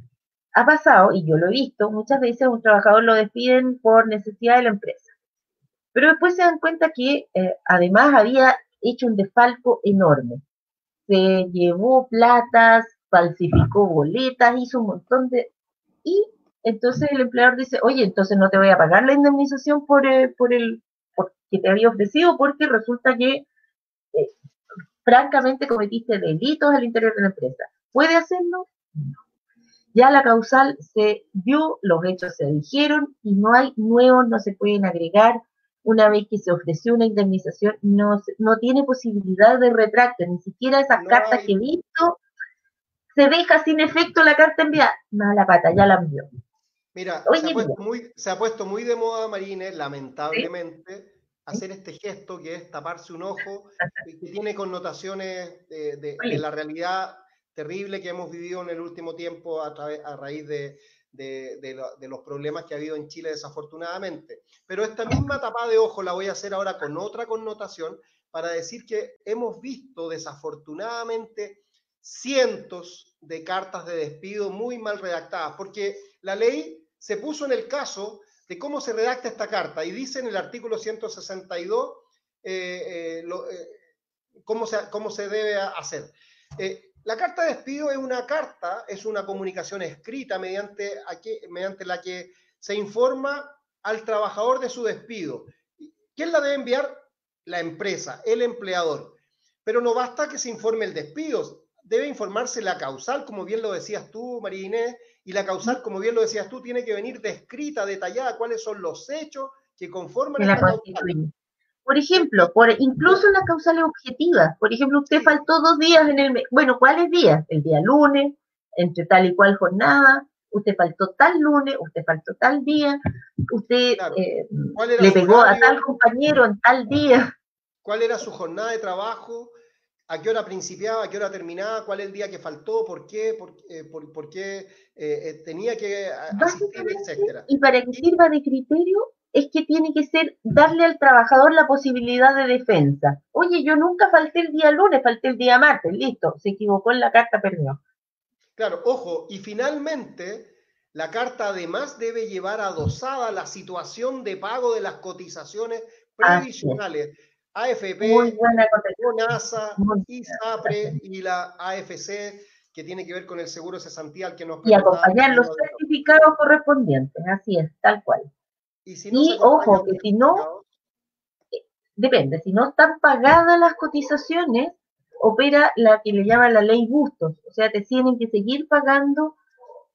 ha pasado, y yo lo he visto, muchas veces un trabajador lo despiden por necesidad de la empresa. Pero después se dan cuenta que eh, además había hecho un desfalco enorme. Se llevó platas, falsificó boletas, hizo un montón de... Y entonces el empleador dice, oye, entonces no te voy a pagar la indemnización por, eh, por el que te había ofrecido porque resulta que eh, francamente cometiste delitos al interior de la empresa. ¿Puede hacerlo? No. Ya la causal se dio, los hechos se dijeron y no hay nuevos, no se pueden agregar. Una vez que se ofreció una indemnización, no, no tiene posibilidad de retracto, ni siquiera esas cartas que he visto, se deja sin efecto la carta enviada. Mala pata, ya la envió. Mira, se, ha puesto muy, de moda, Marines, lamentablemente, hacer este gesto que es taparse un ojo, y que tiene connotaciones de, la realidad terrible que hemos vivido en el último tiempo a, a raíz de, los problemas que ha habido en Chile desafortunadamente. Pero esta misma tapada de ojo la voy a hacer ahora con otra connotación para decir que hemos visto desafortunadamente cientos de cartas de despido muy mal redactadas, porque la ley se puso en el caso de cómo se redacta esta carta y dice en el artículo 162 eh, eh, eh, cómo, se, cómo, se, debe hacer. La carta de despido es una carta, es una comunicación escrita mediante, mediante la que se informa al trabajador de su despido. ¿Quién la debe enviar? La empresa, el empleador. Pero no basta que se informe el despido, debe informarse la causal, como bien lo decías tú, María Inés, y la causal, como bien lo decías tú, tiene que venir descrita, detallada, cuáles son los hechos que conforman la causal. Por ejemplo, por incluso las causales objetivas. Por ejemplo, usted faltó dos días en el mes. Bueno, ¿cuáles días? El día lunes, entre tal y cual jornada. Usted faltó tal lunes, usted faltó tal día. Usted eh, le pegó a tal compañero en tal día. ¿Cuál era su jornada de trabajo? a qué hora principiaba, a qué hora terminaba, cuál es el día que faltó, por qué, por, eh, por, qué eh, tenía que asistir, etc. Y para que sirva de criterio es que tiene que ser darle al trabajador la posibilidad de defensa. Oye, yo nunca falté el día lunes, falté el día martes, listo, se equivocó en la carta, perdió. Claro, ojo, y finalmente la carta además debe llevar adosada la situación de pago de las cotizaciones previsionales. AFP, NASA, ISAPRE y la AFC, que tiene que ver con el seguro cesantía al que nos Y acompañar los certificados correspondientes, así es, tal cual. Y, ojo, que si no, depende, si no están pagadas las cotizaciones, opera la que le llama la ley Bustos, o sea, te tienen que seguir pagando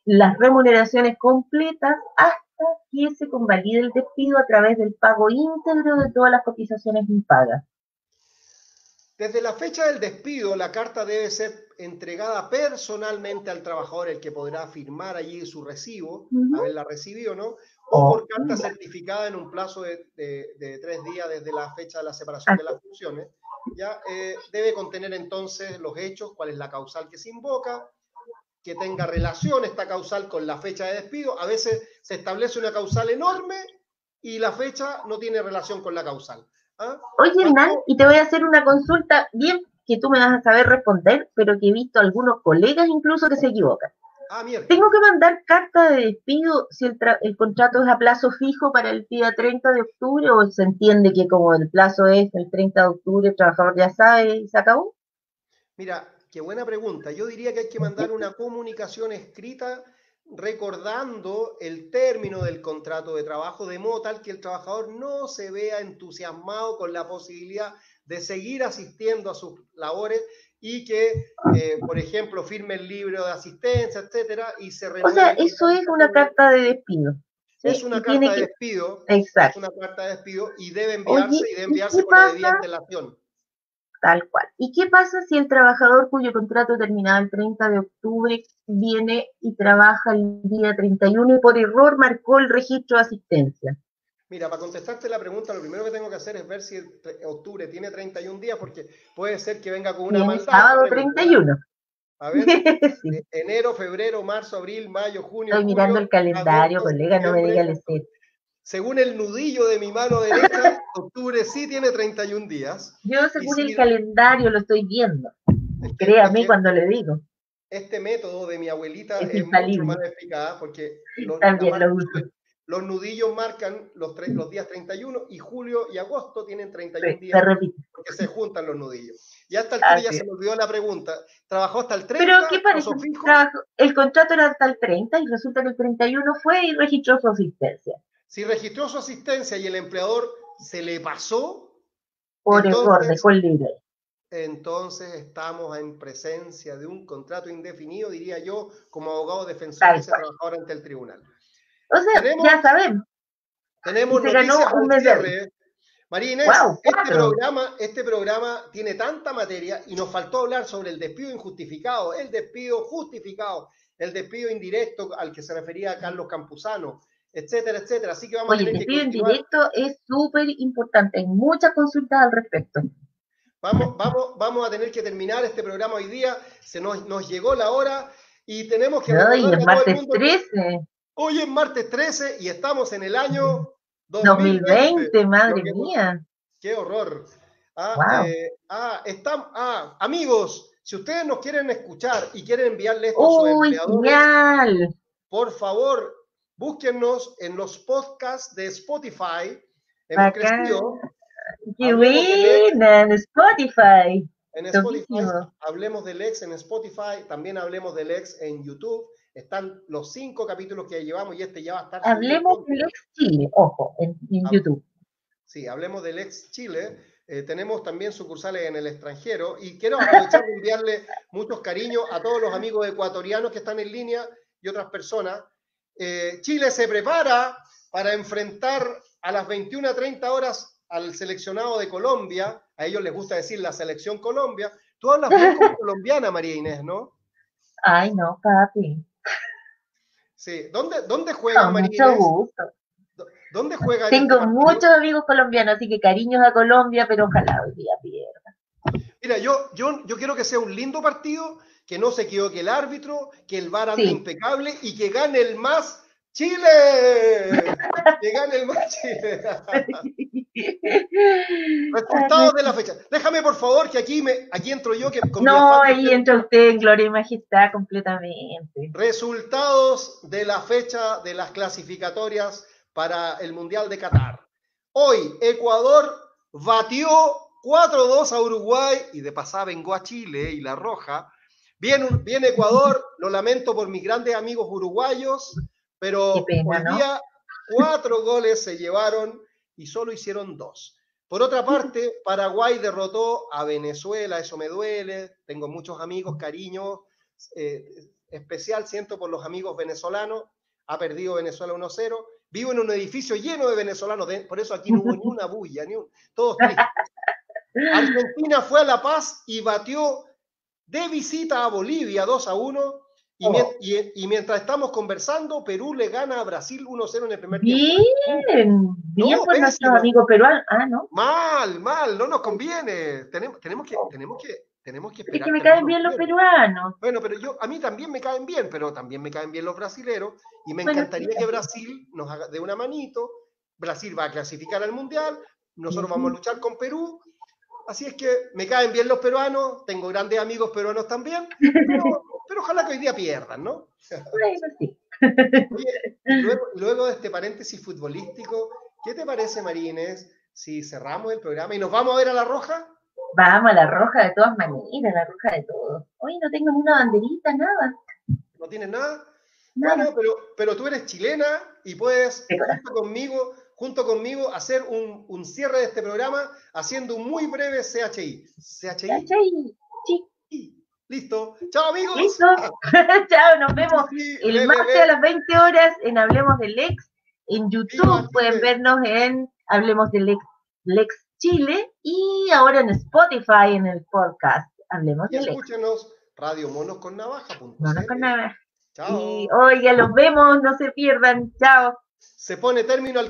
las remuneraciones completas hasta que se convalide el despido a través del pago íntegro de todas las cotizaciones impagas. Desde la fecha del despido, la carta debe ser entregada personalmente al trabajador, el que podrá firmar allí su recibo, haberla recibido, ¿no? O por carta certificada en un plazo de, tres días desde la fecha de la separación de las funciones. Ya eh, debe contener entonces los hechos, cuál es la causal que se invoca, que tenga relación esta causal con la fecha de despido. A veces se establece una causal enorme y la fecha no tiene relación con la causal. ¿ah? Oye, Hernán, y te voy a hacer una consulta bien que tú me vas a saber responder, pero que he visto algunos colegas incluso que se equivocan. Ah, ¿Tengo que mandar carta de despido si el, el, contrato es a plazo fijo para el día 30 de octubre o se entiende que como el plazo es el 30 de octubre, el trabajador ya sabe y se acabó? Mira, qué buena pregunta. Yo diría que hay que mandar una comunicación escrita recordando el término del contrato de trabajo de modo tal que el trabajador no se vea entusiasmado con la posibilidad de seguir asistiendo a sus labores y que, eh, por ejemplo, firme el libro de asistencia, etcétera, y se O sea, eso es una carta de despido. Es una carta de despido. Exacto. Es una carta de despido y debe enviarse y debe enviarse con la debida antelación. Tal cual. ¿Y qué pasa si el trabajador cuyo contrato terminaba el 30 de octubre viene y trabaja el día 31 y por error marcó el registro de asistencia? Mira, para contestarte la pregunta, lo primero que tengo que hacer es ver si el octubre tiene 31 días, porque puede ser que venga con una maldad. Sábado 31. A ver, eh, enero, febrero, marzo, abril, mayo, junio. Estoy mirando el calendario, colega, no me diga el Según el nudillo de mi mano derecha, octubre sí tiene 31 días. Yo según el calendario lo estoy viendo. Créame cuando le digo. Este método de mi abuelita es, mucho más eficaz porque También lo uso. Los nudillos marcan los, los días 31 y julio y agosto tienen 31 sí, días porque se juntan los nudillos. Y hasta el 30 ya se me olvidó la pregunta. ¿Trabajó hasta el 30? Pero ¿qué parece? El contrato era hasta el 30 y resulta que el 31 fue y registró su asistencia. Si registró su asistencia y el empleador se le pasó. Por dejó el libre. Entonces estamos en presencia de un contrato indefinido, diría yo, como abogado defensor de ese trabajador ante el tribunal. O sea, ya sabemos. Tenemos noticias un mes. María Inés, este, programa, este programa tiene tanta materia y nos faltó hablar sobre el despido injustificado, el despido justificado, el despido indirecto al que se refería Carlos Campuzano, etcétera, etcétera. Así que vamos a tener el despido indirecto es súper importante, hay muchas consultas al respecto. Vamos, vamos, vamos a tener que terminar este programa hoy día, se nos, nos llegó la hora y tenemos que... Hoy es martes 13. Hoy es martes 13 y estamos en el año 2020, madre mía. Qué horror. Ah, eh, ah, ah, amigos, si ustedes nos quieren escuchar y quieren enviarle esto a sus empleadores, por favor, búsquennos en los podcasts de Spotify. Hemos crecido. ¡Qué buena! En Spotify. En Spotify, hablemos del ex en Spotify, también hablemos del ex en YouTube están los cinco capítulos que llevamos y este ya va a estar. Hablemos del ex Chile, ojo, en, YouTube. Sí, hablemos del ex Chile. Eh, tenemos también sucursales en el extranjero y quiero aprovechar de enviarle muchos cariños a todos los amigos ecuatorianos que están en línea y otras personas. Eh, Chile se prepara para enfrentar a las 21 a 30 horas al seleccionado de Colombia. A ellos les gusta decir la selección Colombia. Tú hablas bien como colombiana, María Inés, ¿no? Ay, no, papi. Sí, ¿dónde, dónde juega María ¿Dónde juega? Tengo muchos amigos colombianos, así que cariños a Colombia, pero ojalá hoy día pierda. Mira, yo, yo, yo quiero que sea un lindo partido, que no se equivoque el árbitro, que el VAR ande impecable y que gane el más Chile. que gane el más Chile. Resultados de la fecha. Déjame, por favor, que aquí me aquí entro yo. Que no, ahí entra usted en gloria y majestad completamente. Resultados de la fecha de las clasificatorias para el Mundial de Qatar. Hoy, Ecuador batió 4-2 a Uruguay y de pasada vengó a Chile y la roja. Bien, bien Ecuador, lo lamento por mis grandes amigos uruguayos, pero hoy día cuatro goles se llevaron y solo hicieron dos. Por otra parte, Paraguay derrotó a Venezuela, eso me duele, tengo muchos amigos, cariño eh, especial siento por los amigos venezolanos, ha perdido Venezuela 1-0, vivo en un edificio lleno de venezolanos, por eso aquí no hubo ni una bulla, ni un, todos tristes. Argentina fue a La Paz y batió de visita a Bolivia 2 a 1 Oh. Y, mientras estamos conversando, Perú le gana a Brasil 1-0 en el primer tiempo. Bien, bien por nuestro amigo peruano. Ah, ¿no? Mal, mal, no nos conviene. Tenemos, tenemos que, tenemos que, tenemos que esperar. Es que me caen bien los peruanos. Bueno, pero yo, a mí también me caen bien, pero también me caen bien los brasileros. Y me encantaría que Brasil nos haga de una manito. Brasil va a clasificar al Mundial. Nosotros vamos a luchar con Perú así es que me caen bien los peruanos, tengo grandes amigos peruanos también, pero, ojalá que hoy día pierdan, ¿no? luego, de este paréntesis futbolístico, ¿qué te parece, Marines, si cerramos el programa y nos vamos a ver a la roja? Vamos a la roja de todas maneras, la roja de todo. Hoy no tengo ni una banderita, nada. ¿No tienes nada? Bueno, pero, pero tú eres chilena y puedes, junto conmigo, junto conmigo, hacer un, un, cierre de este programa haciendo un muy breve CHI. CHI. CHI. Listo. Chao, amigos. Listo. Chao, nos vemos el martes a las 20 horas en Hablemos del Ex. En YouTube pueden vernos en Hablemos del Ex, Lex Chile y ahora en Spotify en el podcast Hablemos del Ex. Escúchenos Radio Monos con Navaja. Monos con Navaja. Chao. Y oiga, los vemos, no se pierdan. Chao. Se pone término al